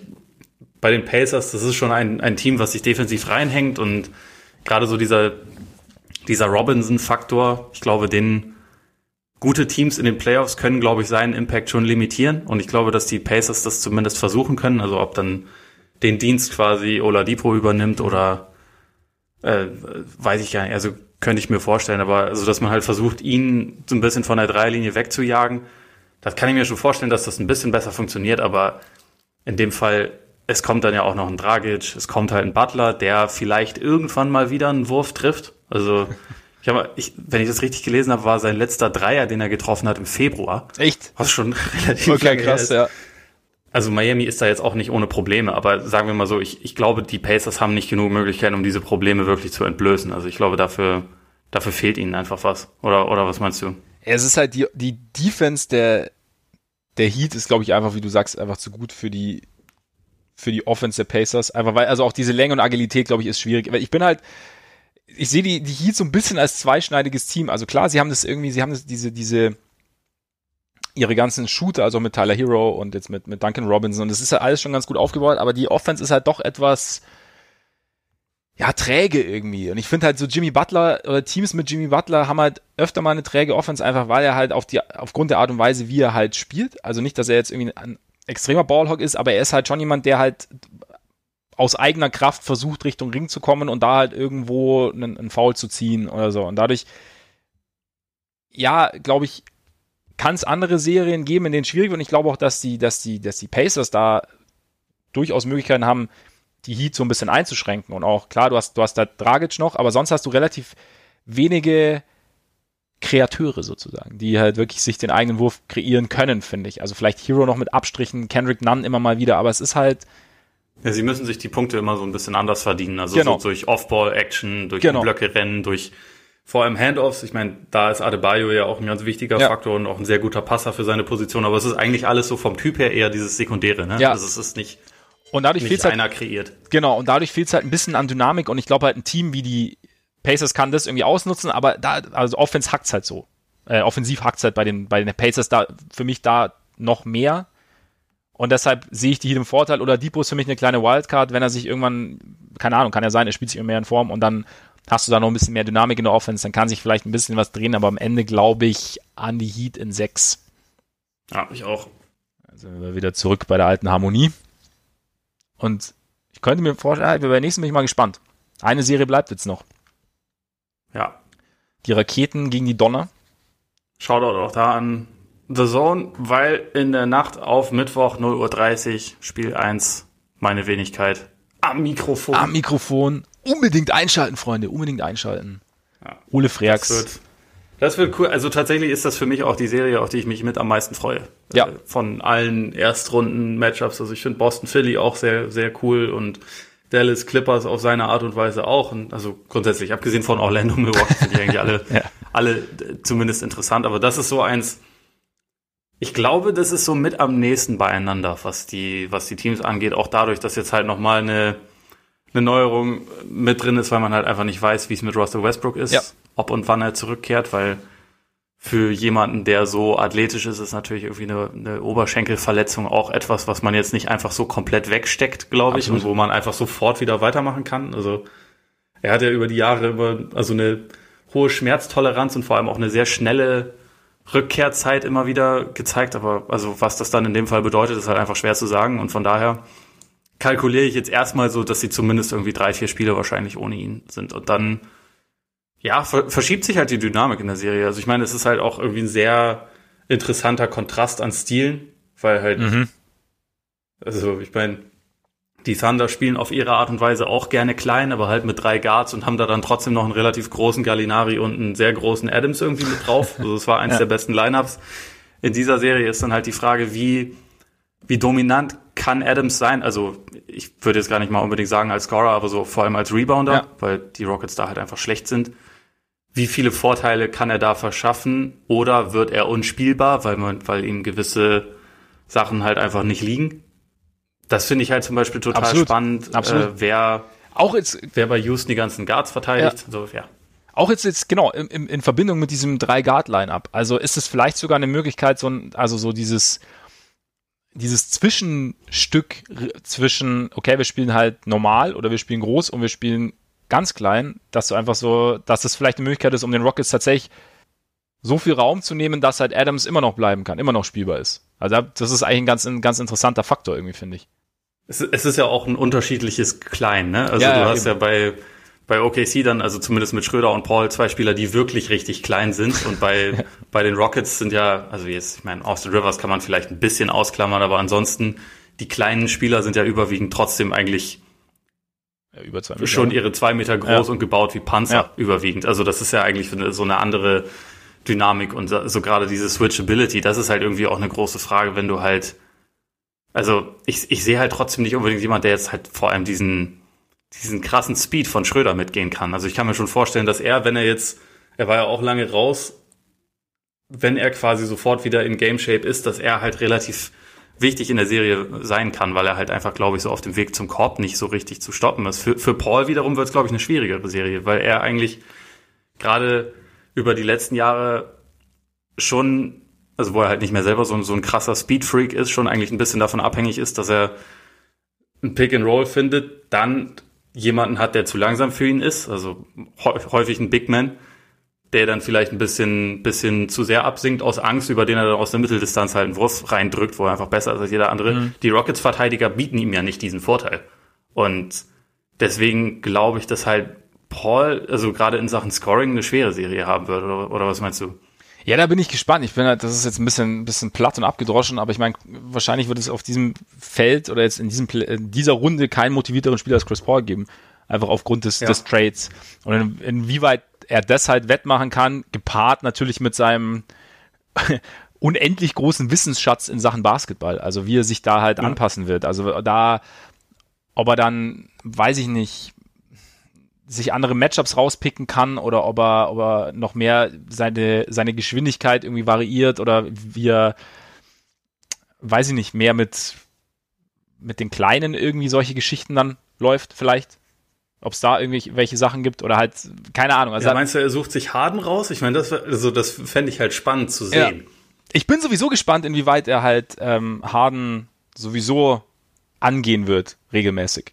bei den Pacers, das ist schon ein, ein Team, was sich defensiv reinhängt und gerade so dieser dieser Robinson-Faktor, ich glaube, den gute Teams in den Playoffs können, glaube ich, seinen Impact schon limitieren. Und ich glaube, dass die Pacers das zumindest versuchen können. Also ob dann den Dienst quasi Oladipo übernimmt oder äh, weiß ich gar nicht. Also könnte ich mir vorstellen. Aber also, dass man halt versucht, ihn so ein bisschen von der Dreierlinie wegzujagen, das kann ich mir schon vorstellen, dass das ein bisschen besser funktioniert. Aber in dem Fall es kommt dann ja auch noch ein Dragic, es kommt halt ein Butler, der vielleicht irgendwann mal wieder einen Wurf trifft. Also, ich habe, ich, wenn ich das richtig gelesen habe, war sein letzter Dreier, den er getroffen hat im Februar. Echt? Was schon relativ okay, krass, ja. Also Miami ist da jetzt auch nicht ohne Probleme, aber sagen wir mal so, ich, ich glaube, die Pacers haben nicht genug Möglichkeiten, um diese Probleme wirklich zu entblößen. Also ich glaube, dafür, dafür fehlt ihnen einfach was. Oder, oder was meinst du? Es ist halt die, die Defense der, der Heat ist, glaube ich, einfach, wie du sagst, einfach zu gut für die, für die Offense der Pacers. Einfach weil, also auch diese Länge und Agilität, glaube ich, ist schwierig. Weil ich bin halt, ich sehe die, die Heat so ein bisschen als zweischneidiges Team. Also klar, sie haben das irgendwie, sie haben das, diese, diese, ihre ganzen Shooter, also mit Tyler Hero und jetzt mit, mit Duncan Robinson und das ist ja alles schon ganz gut aufgebaut, aber die Offense ist halt doch etwas, ja, träge irgendwie. Und ich finde halt so Jimmy Butler oder Teams mit Jimmy Butler haben halt öfter mal eine träge Offense, einfach weil er halt auf die, aufgrund der Art und Weise, wie er halt spielt, also nicht, dass er jetzt irgendwie ein extremer Ballhawk ist, aber er ist halt schon jemand, der halt aus eigener Kraft versucht, Richtung Ring zu kommen und da halt irgendwo einen, einen Foul zu ziehen oder so. Und dadurch, ja, glaube ich, kann es andere Serien geben, in denen es schwierig wird. Und ich glaube auch, dass die, dass die, dass die Pacers da durchaus Möglichkeiten haben, die Heat so ein bisschen einzuschränken. Und auch, klar, du hast, du hast da Dragic noch, aber sonst hast du relativ wenige Kreateure sozusagen, die halt wirklich sich den eigenen Wurf kreieren können, finde ich. Also vielleicht Hero noch mit Abstrichen, Kendrick Nunn immer mal wieder, aber es ist halt, ja, sie müssen sich die Punkte immer so ein bisschen anders verdienen. Also genau. so durch Off-Ball-Action, durch genau. Blöcke rennen, durch vor allem Handoffs. Ich meine, da ist Adebayo ja auch ein ganz wichtiger ja. Faktor und auch ein sehr guter Passer für seine Position. Aber es ist eigentlich alles so vom Typ her eher dieses Sekundäre. Ne? Ja. Also es ist nicht, und dadurch nicht halt. Genau, und dadurch fehlt es halt ein bisschen an Dynamik. Und ich glaube halt, ein Team wie die Pacers kann das irgendwie ausnutzen. Aber da, also Offense hackt's halt so. Äh, offensiv hackt's halt bei den, bei den Pacers da für mich da noch mehr. Und deshalb sehe ich die hier im Vorteil. Oder Depot ist für mich eine kleine Wildcard, wenn er sich irgendwann, keine Ahnung, kann ja sein, er spielt sich immer mehr in Form und dann hast du da noch ein bisschen mehr Dynamik in der Offense, dann kann sich vielleicht ein bisschen was drehen, aber am Ende glaube ich an die Heat in 6. Ja, ich auch. Also wir wieder zurück bei der alten Harmonie. Und Ich könnte mir vorstellen, wir beim nächsten bin ich mal gespannt. Eine Serie bleibt jetzt noch. Ja. Die Raketen gegen die Donner. Shoutout auch da an The Zone, weil in der Nacht auf Mittwoch 0.30 Uhr Spiel 1 meine Wenigkeit am Mikrofon. Am Mikrofon. Unbedingt einschalten, Freunde. Unbedingt einschalten. Ja. Ole Freaks. Das wird, das wird cool. Also tatsächlich ist das für mich auch die Serie, auf die ich mich mit am meisten freue. Ja. Äh, Von allen Erstrunden-Matchups. Also ich finde Boston Philly auch sehr, sehr cool und Dallas Clippers auf seine Art und Weise auch. Und also grundsätzlich, abgesehen von Orlando Milwaukee, sind die eigentlich alle, Ja. alle zumindest interessant. Aber das ist so eins, ich glaube, das ist so mit am nächsten beieinander, was die, was die Teams angeht. Auch dadurch, dass jetzt halt nochmal eine, eine Neuerung mit drin ist, weil man halt einfach nicht weiß, wie es mit Russell Westbrook ist, Ja. ob und wann er zurückkehrt, weil für jemanden, der so athletisch ist, ist natürlich irgendwie eine, eine Oberschenkelverletzung auch etwas, was man jetzt nicht einfach so komplett wegsteckt, glaube ich, und wo man einfach sofort wieder weitermachen kann. Also er hat ja über die Jahre immer also eine hohe Schmerztoleranz und vor allem auch eine sehr schnelle Rückkehrzeit immer wieder gezeigt. Aber also was das dann in dem Fall bedeutet, ist halt einfach schwer zu sagen. Und von daher kalkuliere ich jetzt erstmal so, dass sie zumindest irgendwie drei, vier Spiele wahrscheinlich ohne ihn sind. Und dann, ja, ver verschiebt sich halt die Dynamik in der Serie. Also ich meine, es ist halt auch irgendwie ein sehr interessanter Kontrast an Stilen, weil halt, Mhm. also ich meine, die Thunder spielen auf ihre Art und Weise auch gerne klein, aber halt mit drei Guards und haben da dann trotzdem noch einen relativ großen Gallinari und einen sehr großen Adams irgendwie mit drauf. Also es war eins Ja. der besten Lineups. In dieser Serie ist dann halt die Frage, wie, wie dominant kann Adams sein? Also ich würde jetzt gar nicht mal unbedingt sagen als Scorer, aber so vor allem als Rebounder, Ja. weil die Rockets da halt einfach schlecht sind. Wie viele Vorteile kann er da verschaffen? Oder wird er unspielbar, weil man, weil ihm gewisse Sachen halt einfach nicht liegen? Das finde ich halt zum Beispiel total Absolut. spannend, Absolut. Äh, wer, Auch jetzt, wer bei Houston die ganzen Guards verteidigt. So, ja. auch jetzt, jetzt genau, in, in in Verbindung mit diesem Drei-Guard-Line-Up. Also ist es vielleicht sogar eine Möglichkeit, so ein, also so dieses, dieses Zwischenstück zwischen, okay, wir spielen halt normal oder wir spielen groß und wir spielen ganz klein, dass du einfach so, dass es vielleicht eine Möglichkeit ist, um den Rockets tatsächlich so viel Raum zu nehmen, dass halt Adams immer noch bleiben kann, immer noch spielbar ist. Also das ist eigentlich ein ganz, ein ganz interessanter Faktor irgendwie, finde ich. Es, es ist ja auch ein unterschiedliches Klein, ne? Also Ja, du ja, hast eben. ja bei, bei OKC dann, also zumindest mit Schröder und Paul, zwei Spieler, die wirklich richtig klein sind. Und bei, bei den Rockets sind ja, also jetzt, ich meine, Austin Rivers kann man vielleicht ein bisschen ausklammern, aber ansonsten, die kleinen Spieler sind ja überwiegend trotzdem eigentlich Ja, über zwei Meter. schon ihre zwei Meter groß Ja. und gebaut wie Panzer Ja. überwiegend. Also das ist ja eigentlich so eine, andere Dynamik und so, so gerade diese Switchability, das ist halt irgendwie auch eine große Frage, wenn du halt, also ich, ich sehe halt trotzdem nicht unbedingt jemand, der jetzt halt vor allem diesen, diesen krassen Speed von Schröder mitgehen kann. Also ich kann mir schon vorstellen, dass er, wenn er jetzt, er war ja auch lange raus, wenn er quasi sofort wieder in Game Shape ist, dass er halt relativ wichtig in der Serie sein kann, weil er halt einfach, glaube ich, so auf dem Weg zum Korb nicht so richtig zu stoppen ist. Für, für Paul wiederum wird es, glaube ich, eine schwierigere Serie, weil er eigentlich gerade über die letzten Jahre schon, also wo er halt nicht mehr selber so, ein- so ein krasser Speedfreak ist, schon eigentlich ein bisschen davon abhängig ist, dass er ein Pick and Roll findet, dann jemanden hat, der zu langsam für ihn ist, also häu- häufig ein Big Man, der dann vielleicht ein bisschen, bisschen zu sehr absinkt aus Angst, über den er dann aus der Mitteldistanz halt einen Wurf reindrückt, wo er einfach besser ist als jeder andere. Die Rockets-Verteidiger bieten ihm ja nicht diesen Vorteil. Und deswegen glaube ich, dass halt Paul, also gerade in Sachen Scoring, eine schwere Serie haben wird. Oder, oder was meinst du? Ja, da bin ich gespannt. Ich bin halt, das ist jetzt ein bisschen, ein bisschen platt und abgedroschen, aber ich meine, wahrscheinlich wird es auf diesem Feld oder jetzt in diesem in dieser Runde keinen motivierteren Spieler als Chris Paul geben. Einfach aufgrund des, Ja. des Trades. Und in, inwieweit er das halt wettmachen kann, gepaart natürlich mit seinem unendlich großen Wissensschatz in Sachen Basketball. Also wie er sich da halt Ja. anpassen wird. Also da, ob er dann, weiß ich nicht, sich andere Matchups rauspicken kann oder ob er, ob er noch mehr seine, seine Geschwindigkeit irgendwie variiert oder wie er, weiß ich nicht, mehr mit, mit den Kleinen irgendwie solche Geschichten dann läuft, vielleicht. Ob es da irgendwelche welche Sachen gibt oder halt, keine Ahnung. Also Ja, meinst du, er sucht sich Harden raus? Ich meine, das, also das fände ich halt spannend zu sehen. ich bin sowieso gespannt, inwieweit er halt ähm, Harden sowieso angehen wird, regelmäßig.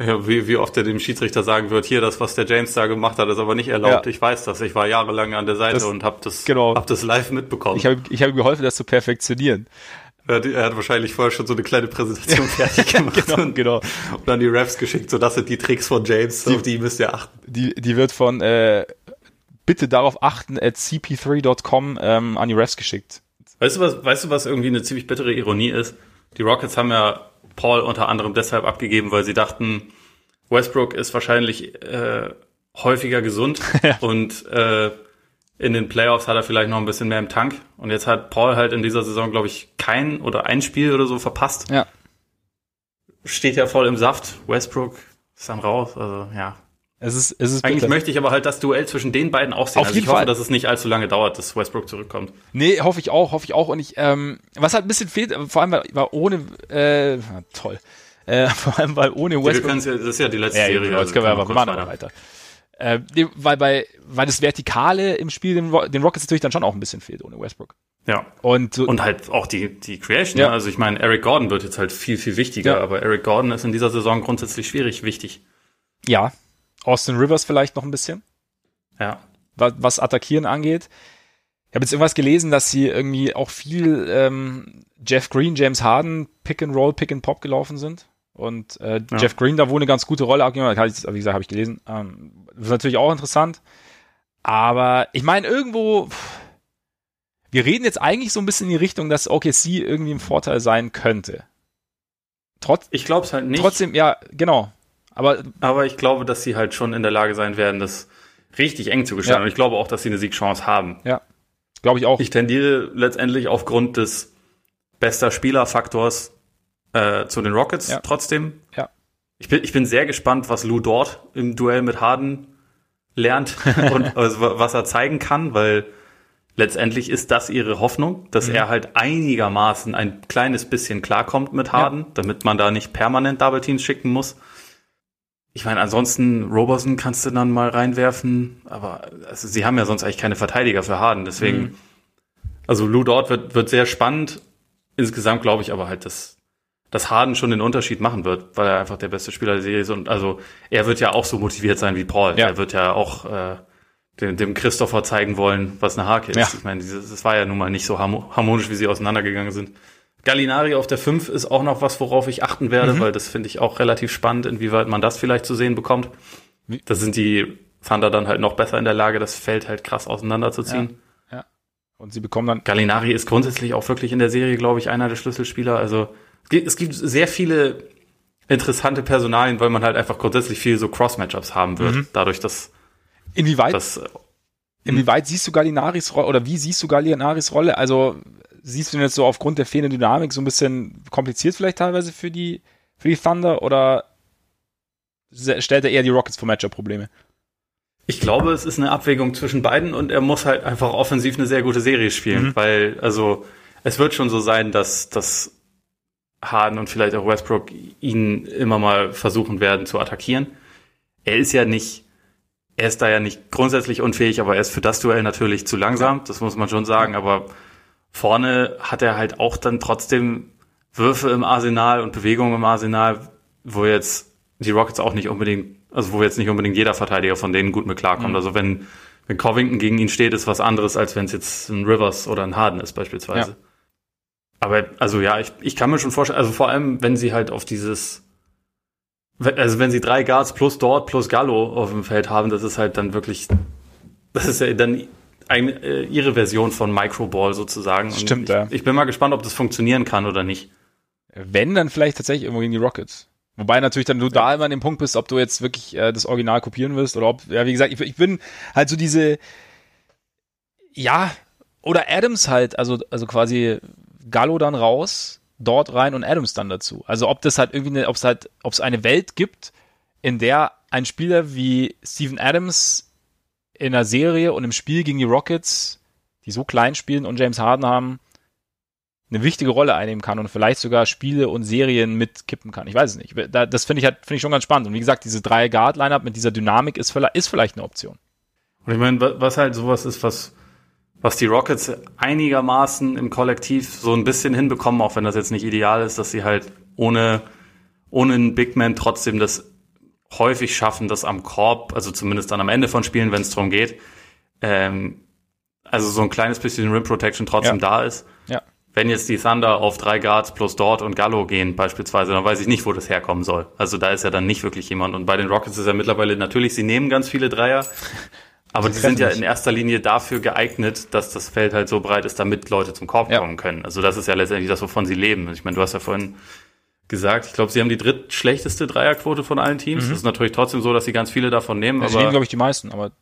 Ja, wie, wie oft er dem Schiedsrichter sagen wird, hier, das, was der James da gemacht hat, ist aber nicht erlaubt. Ja. Ich weiß das. Ich war jahrelang an der Seite Das- und habe das, genau. hab das live mitbekommen. Ich habe ich hab ihm geholfen, das zu perfektionieren. Er hat, er hat wahrscheinlich vorher schon so eine kleine Präsentation fertig gemacht genau, und, genau. und dann die Refs geschickt. So, das sind die Tricks von James, auf die müsst ihr achten. Die, die wird von äh, bitte darauf achten at cp3.com ähm, an die Refs geschickt. Weißt du, was, weißt du, was irgendwie eine ziemlich bittere Ironie ist? Die Rockets haben ja Paul unter anderem deshalb abgegeben, weil sie dachten, Westbrook ist wahrscheinlich äh, häufiger gesund Ja. und äh, in den Playoffs hat er vielleicht noch ein bisschen mehr im Tank. Und jetzt hat Paul halt in dieser Saison, glaube ich, kein oder ein Spiel oder so verpasst. Ja. Steht ja voll im Saft. Westbrook ist dann raus. Also ja. Es ist, es ist Eigentlich bitter. möchte ich aber halt das Duell zwischen den beiden auch sehen. Auf also jeden ich hoffe, Fall. dass es nicht allzu lange dauert, dass Westbrook zurückkommt. Nee, hoffe ich auch, hoffe ich auch. Und ich, ähm, was halt ein bisschen fehlt, vor allem weil, weil ohne, äh, toll, äh, vor allem weil ohne Westbrook. ja, das ist ja die letzte Ja, Serie. genau, jetzt also können wir aber machen aber weiter. Äh, weil bei, weil das Vertikale im Spiel den, den Rockets natürlich dann schon auch ein bisschen fehlt ohne Westbrook. Ja. Und so, Und halt auch die, die Creation. Ja. ne? Also ich meine, Eric Gordon wird jetzt halt viel, viel wichtiger, Ja. aber Eric Gordon ist in dieser Saison grundsätzlich schwierig wichtig. ja, Austin Rivers vielleicht noch ein bisschen. Ja. was, was Attackieren angeht. Ich habe jetzt irgendwas gelesen, dass sie irgendwie auch viel ähm, Jeff Green, James Harden, Pick and Roll, Pick and Pop gelaufen sind. Und äh, Ja. Jeff Green da wohl eine ganz gute Rolle abgegeben hat. Wie gesagt, habe ich gelesen. Ähm, das ist natürlich auch interessant. Aber ich meine, irgendwo, pff, wir reden jetzt eigentlich so ein bisschen in die Richtung, dass OKC irgendwie im Vorteil sein könnte. Trotz, Ich glaube es halt nicht, trotzdem, ja, genau. Aber aber ich glaube, dass sie halt schon in der Lage sein werden, das richtig eng zu gestalten. Ja. Und ich glaube auch, dass sie eine Siegchance haben. glaube ich auch. Ich tendiere letztendlich aufgrund des bester Spielerfaktors äh, zu den Rockets Ja. trotzdem. Ja. Ich bin, ich bin sehr gespannt, was Lou dort im Duell mit Harden lernt und also, wa- was er zeigen kann, weil letztendlich ist das ihre Hoffnung, dass Mhm. er halt einigermaßen ein kleines bisschen klarkommt mit Harden, damit man da nicht permanent Double Teams schicken muss. Ich meine, ansonsten Roberson kannst du dann mal reinwerfen, aber also, sie haben ja sonst eigentlich keine Verteidiger für Harden, deswegen Mhm. also Lou dort wird, wird sehr spannend. Insgesamt glaube ich aber halt, dass, dass Harden schon den Unterschied machen wird, weil er einfach der beste Spieler der Serie ist. Und also er wird ja auch so motiviert sein wie Paul. Ja. Er wird ja auch äh, dem, dem Christopher zeigen wollen, was eine Hake ist. Ja. Ich meine, das war ja nun mal nicht so harmo- harmonisch, wie sie auseinandergegangen sind. Gallinari auf der 5 ist auch noch was, worauf ich achten werde, Mhm. weil das finde ich auch relativ spannend, inwieweit man das vielleicht zu sehen bekommt. Da sind die Thunder dann halt noch besser in der Lage, das Feld halt krass auseinanderzuziehen. Und sie bekommen dann Gallinari ist grundsätzlich auch wirklich in der Serie, glaube ich, einer der Schlüsselspieler. Also es gibt, sehr viele interessante Personalien, weil man halt einfach grundsätzlich viel so Cross-Matchups haben wird. Mhm. Dadurch, dass inwieweit das äh, Inwieweit siehst du Gallinaris Rolle oder wie siehst du Gallinaris Rolle? Also siehst du ihn jetzt so aufgrund der fehlenden Dynamik so ein bisschen kompliziert vielleicht teilweise für die, für die Thunder oder stellt er eher die Rockets vor Matchup-Probleme? ich glaube, es ist eine Abwägung zwischen beiden und er muss halt einfach offensiv eine sehr gute Serie spielen, Mhm. weil also es wird schon so sein, dass dass Harden und vielleicht auch Westbrook ihn immer mal versuchen werden zu attackieren. Er ist ja nicht er ist da ja nicht grundsätzlich unfähig, aber er ist für das Duell natürlich zu langsam, das muss man schon sagen, aber vorne hat er halt auch dann trotzdem Würfe im Arsenal und Bewegungen im Arsenal, wo jetzt die Rockets auch nicht unbedingt, also wo jetzt nicht unbedingt jeder Verteidiger von denen gut mit klarkommt. Mhm. Also wenn, wenn Covington gegen ihn steht, ist was anderes, als wenn es jetzt ein Rivers oder ein Harden ist beispielsweise. Ja. Aber also ja, ich, ich kann mir schon vorstellen, also vor allem, wenn sie halt auf dieses, also wenn sie drei Guards plus dort plus Gallo auf dem Feld haben, das ist halt dann wirklich, das ist ja dann ein, äh, ihre Version von Microball sozusagen. Stimmt, ich, ja. Ich bin mal gespannt, ob das funktionieren kann oder nicht. Wenn, dann vielleicht tatsächlich irgendwo gegen die Rockets. Wobei natürlich dann du da immer an dem Punkt bist, ob du jetzt wirklich äh, das Original kopieren wirst oder ob, ja, wie gesagt, ich, ich bin halt so diese, ja, oder Adams halt, also, also quasi Gallo dann raus, dort rein und Adams dann dazu. Also ob das halt irgendwie ob es halt, ob es eine Welt gibt, in der ein Spieler wie Steven Adams in einer Serie und im Spiel gegen die Rockets, die so klein spielen und James Harden haben, eine wichtige Rolle einnehmen kann und vielleicht sogar Spiele und Serien mitkippen kann. Ich weiß es nicht. Da, das finde ich halt, finde ich schon ganz spannend. Und wie gesagt, diese drei Guard-Lineup mit dieser Dynamik ist vielleicht, ist vielleicht eine Option. Und ich meine, wa- was halt sowas ist, was, was die Rockets einigermaßen im Kollektiv so ein bisschen hinbekommen, auch wenn das jetzt nicht ideal ist, dass sie halt ohne, ohne einen Big Man trotzdem das häufig schaffen, das am Korb, also zumindest dann am Ende von Spielen, wenn es darum geht, ähm, also so ein kleines bisschen Rim Protection trotzdem Ja. da ist. Ja. wenn jetzt die Thunder auf drei Guards plus Dort und Gallo gehen beispielsweise, dann weiß ich nicht, wo das herkommen soll. Also da ist ja dann nicht wirklich jemand. Und bei den Rockets ist ja mittlerweile natürlich, sie nehmen ganz viele Dreier, aber die sind ja in erster Linie dafür geeignet, dass das Feld halt so breit ist, damit Leute zum Korb ja. kommen können. Also das ist ja letztendlich das, wovon sie leben. Ich meine, du hast ja vorhin gesagt, ich glaube, sie haben die drittschlechteste Dreierquote von allen Teams. Mhm. Das ist natürlich trotzdem so, dass sie ganz viele davon nehmen. Ja, sie nehmen, glaube ich, die meisten, aber.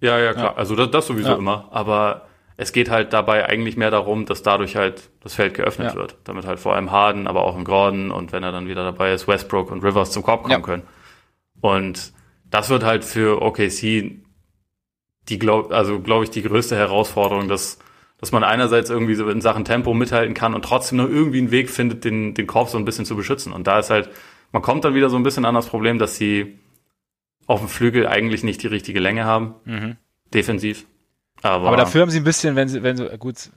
Ja, ja, klar. Ja. Also das, das sowieso immer. Aber es geht halt dabei eigentlich mehr darum, dass dadurch halt das Feld geöffnet wird. Damit halt vor allem Harden, aber auch im Gordon und wenn er dann wieder dabei ist, Westbrook und Rivers zum Korb kommen können. Und das wird halt für OKC die glaub, also glaube ich die größte Herausforderung, dass dass man einerseits irgendwie so in Sachen Tempo mithalten kann und trotzdem noch irgendwie einen Weg findet, den den Korb so ein bisschen zu beschützen. Und da ist halt man kommt dann wieder so ein bisschen an das Problem, dass sie auf dem Flügel eigentlich nicht die richtige Länge haben, mhm. defensiv. Aber, aber dafür haben sie ein bisschen, wenn sie, wenn sie, gut,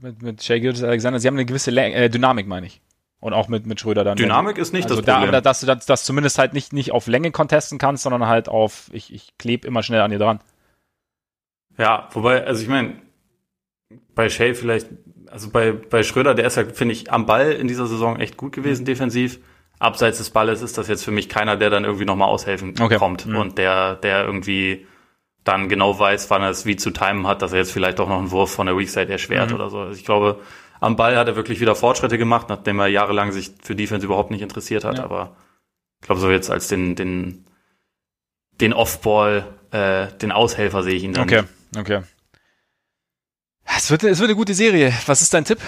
mit, mit Shea Gildas Alexander, sie haben eine gewisse Läng äh, Dynamik, meine ich. Und auch mit, mit Schröder dann. Dynamik ist nicht also das Problem. Da, dass du das, das zumindest halt nicht, nicht auf Länge contesten kannst, sondern halt auf, ich, ich klebe immer schnell an dir dran. Ja, wobei, also ich meine, bei Shea vielleicht, also bei, bei Schröder, der ist ja, finde ich, am Ball in dieser Saison echt gut gewesen, mhm. defensiv. Abseits des Balles ist das jetzt für mich keiner, der dann irgendwie nochmal aushelfen okay. kommt mhm. und der, der irgendwie dann genau weiß, wann er es wie zu timen hat, dass er jetzt vielleicht auch noch einen Wurf von der Weakside erschwert mhm. oder so. Also ich glaube, am Ball hat er wirklich wieder Fortschritte gemacht, nachdem er jahrelang sich für Defense überhaupt nicht interessiert hat. Ja. Aber ich glaube, so jetzt als den, den, den Offball, äh, den Aushelfer sehe ich ihn dann. Okay, okay. Es wird, es wird eine gute Serie. Was ist dein Tipp?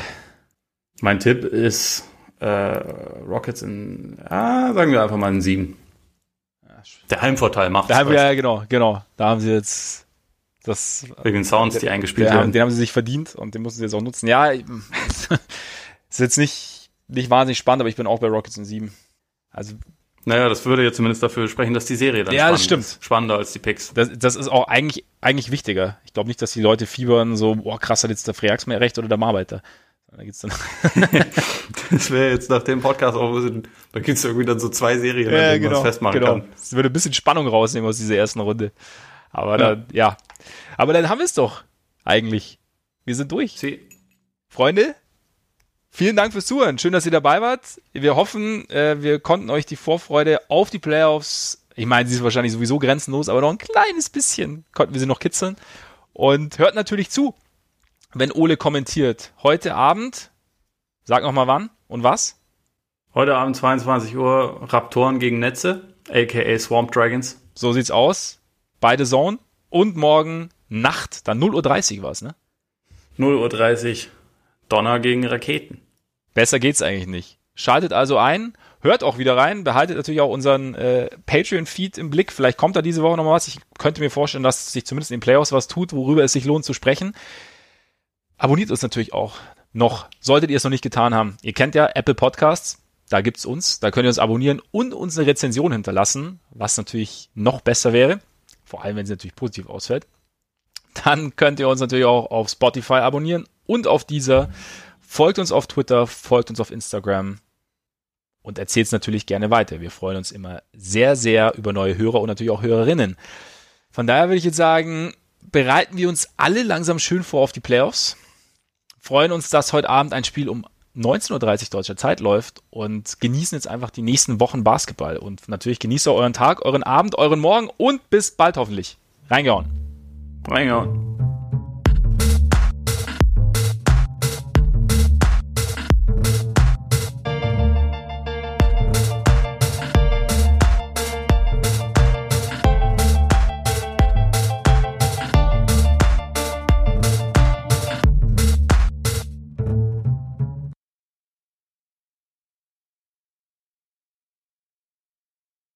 Mein Tipp ist äh, Rockets in, ah, sagen wir einfach mal in sieben. Der Heimvorteil macht es. Ja, genau, genau. Da haben sie jetzt das. Wegen den Sounds, die eingespielt der, werden. Den haben sie sich verdient und den mussten sie jetzt auch nutzen. Ja, ist jetzt nicht, nicht wahnsinnig spannend, aber ich bin auch bei Rockets in 7. Also. Naja, das würde ja zumindest dafür sprechen, dass die Serie dann ja, das stimmt. Ist. Spannender als die Picks. Das, das ist auch eigentlich, eigentlich wichtiger. Ich glaube nicht, dass die Leute fiebern so, boah, krass, hat jetzt der Freax mehr recht oder der Marbeiter. Da gibt's dann das wäre jetzt nach dem Podcast auch ein bisschen, da gibt's irgendwie dann so zwei Serien, ja, genau, man festmachen genau. kann. Das würde ein bisschen Spannung rausnehmen aus dieser ersten Runde. Aber ja. dann, ja. Aber dann haben wir es doch eigentlich. Wir sind durch. Sie. Freunde, vielen Dank fürs Zuhören. Schön, dass ihr dabei wart. Wir hoffen, äh, wir konnten euch die Vorfreude auf die Playoffs, ich meine, sie ist wahrscheinlich sowieso grenzenlos, aber noch ein kleines bisschen konnten wir sie noch kitzeln. Und hört natürlich zu wenn Ole kommentiert. Heute Abend, sag noch mal wann und was? Heute Abend 22 Uhr Raptoren gegen Netze, aka Swamp Dragons. So sieht's aus. Beide Zone. Und morgen Nacht, dann 0.30 Uhr war's, ne? 0.30 Uhr Donner gegen Raketen. Besser geht's eigentlich nicht. Schaltet also ein, hört auch wieder rein, behaltet natürlich auch unseren äh, Patreon-Feed im Blick. Vielleicht kommt da diese Woche noch mal was. Ich könnte mir vorstellen, dass sich zumindest in den Playoffs was tut, worüber es sich lohnt zu sprechen. Abonniert uns natürlich auch noch, solltet ihr es noch nicht getan haben. Ihr kennt ja Apple Podcasts, da gibt's uns, da könnt ihr uns abonnieren und uns eine Rezension hinterlassen, was natürlich noch besser wäre, vor allem wenn sie natürlich positiv ausfällt. Dann könnt ihr uns natürlich auch auf Spotify abonnieren und auf dieser. Folgt uns auf Twitter, folgt uns auf Instagram und erzählt es natürlich gerne weiter. Wir freuen uns immer sehr, sehr über neue Hörer und natürlich auch Hörerinnen. Von daher würde ich jetzt sagen, bereiten wir uns alle langsam schön vor auf die Playoffs freuen uns, dass heute Abend ein Spiel um 19.30 Uhr deutscher Zeit läuft und genießen jetzt einfach die nächsten Wochen Basketball. Und natürlich genießt ihr euren Tag, euren Abend, euren Morgen und bis bald hoffentlich. Reingehauen. Hang on.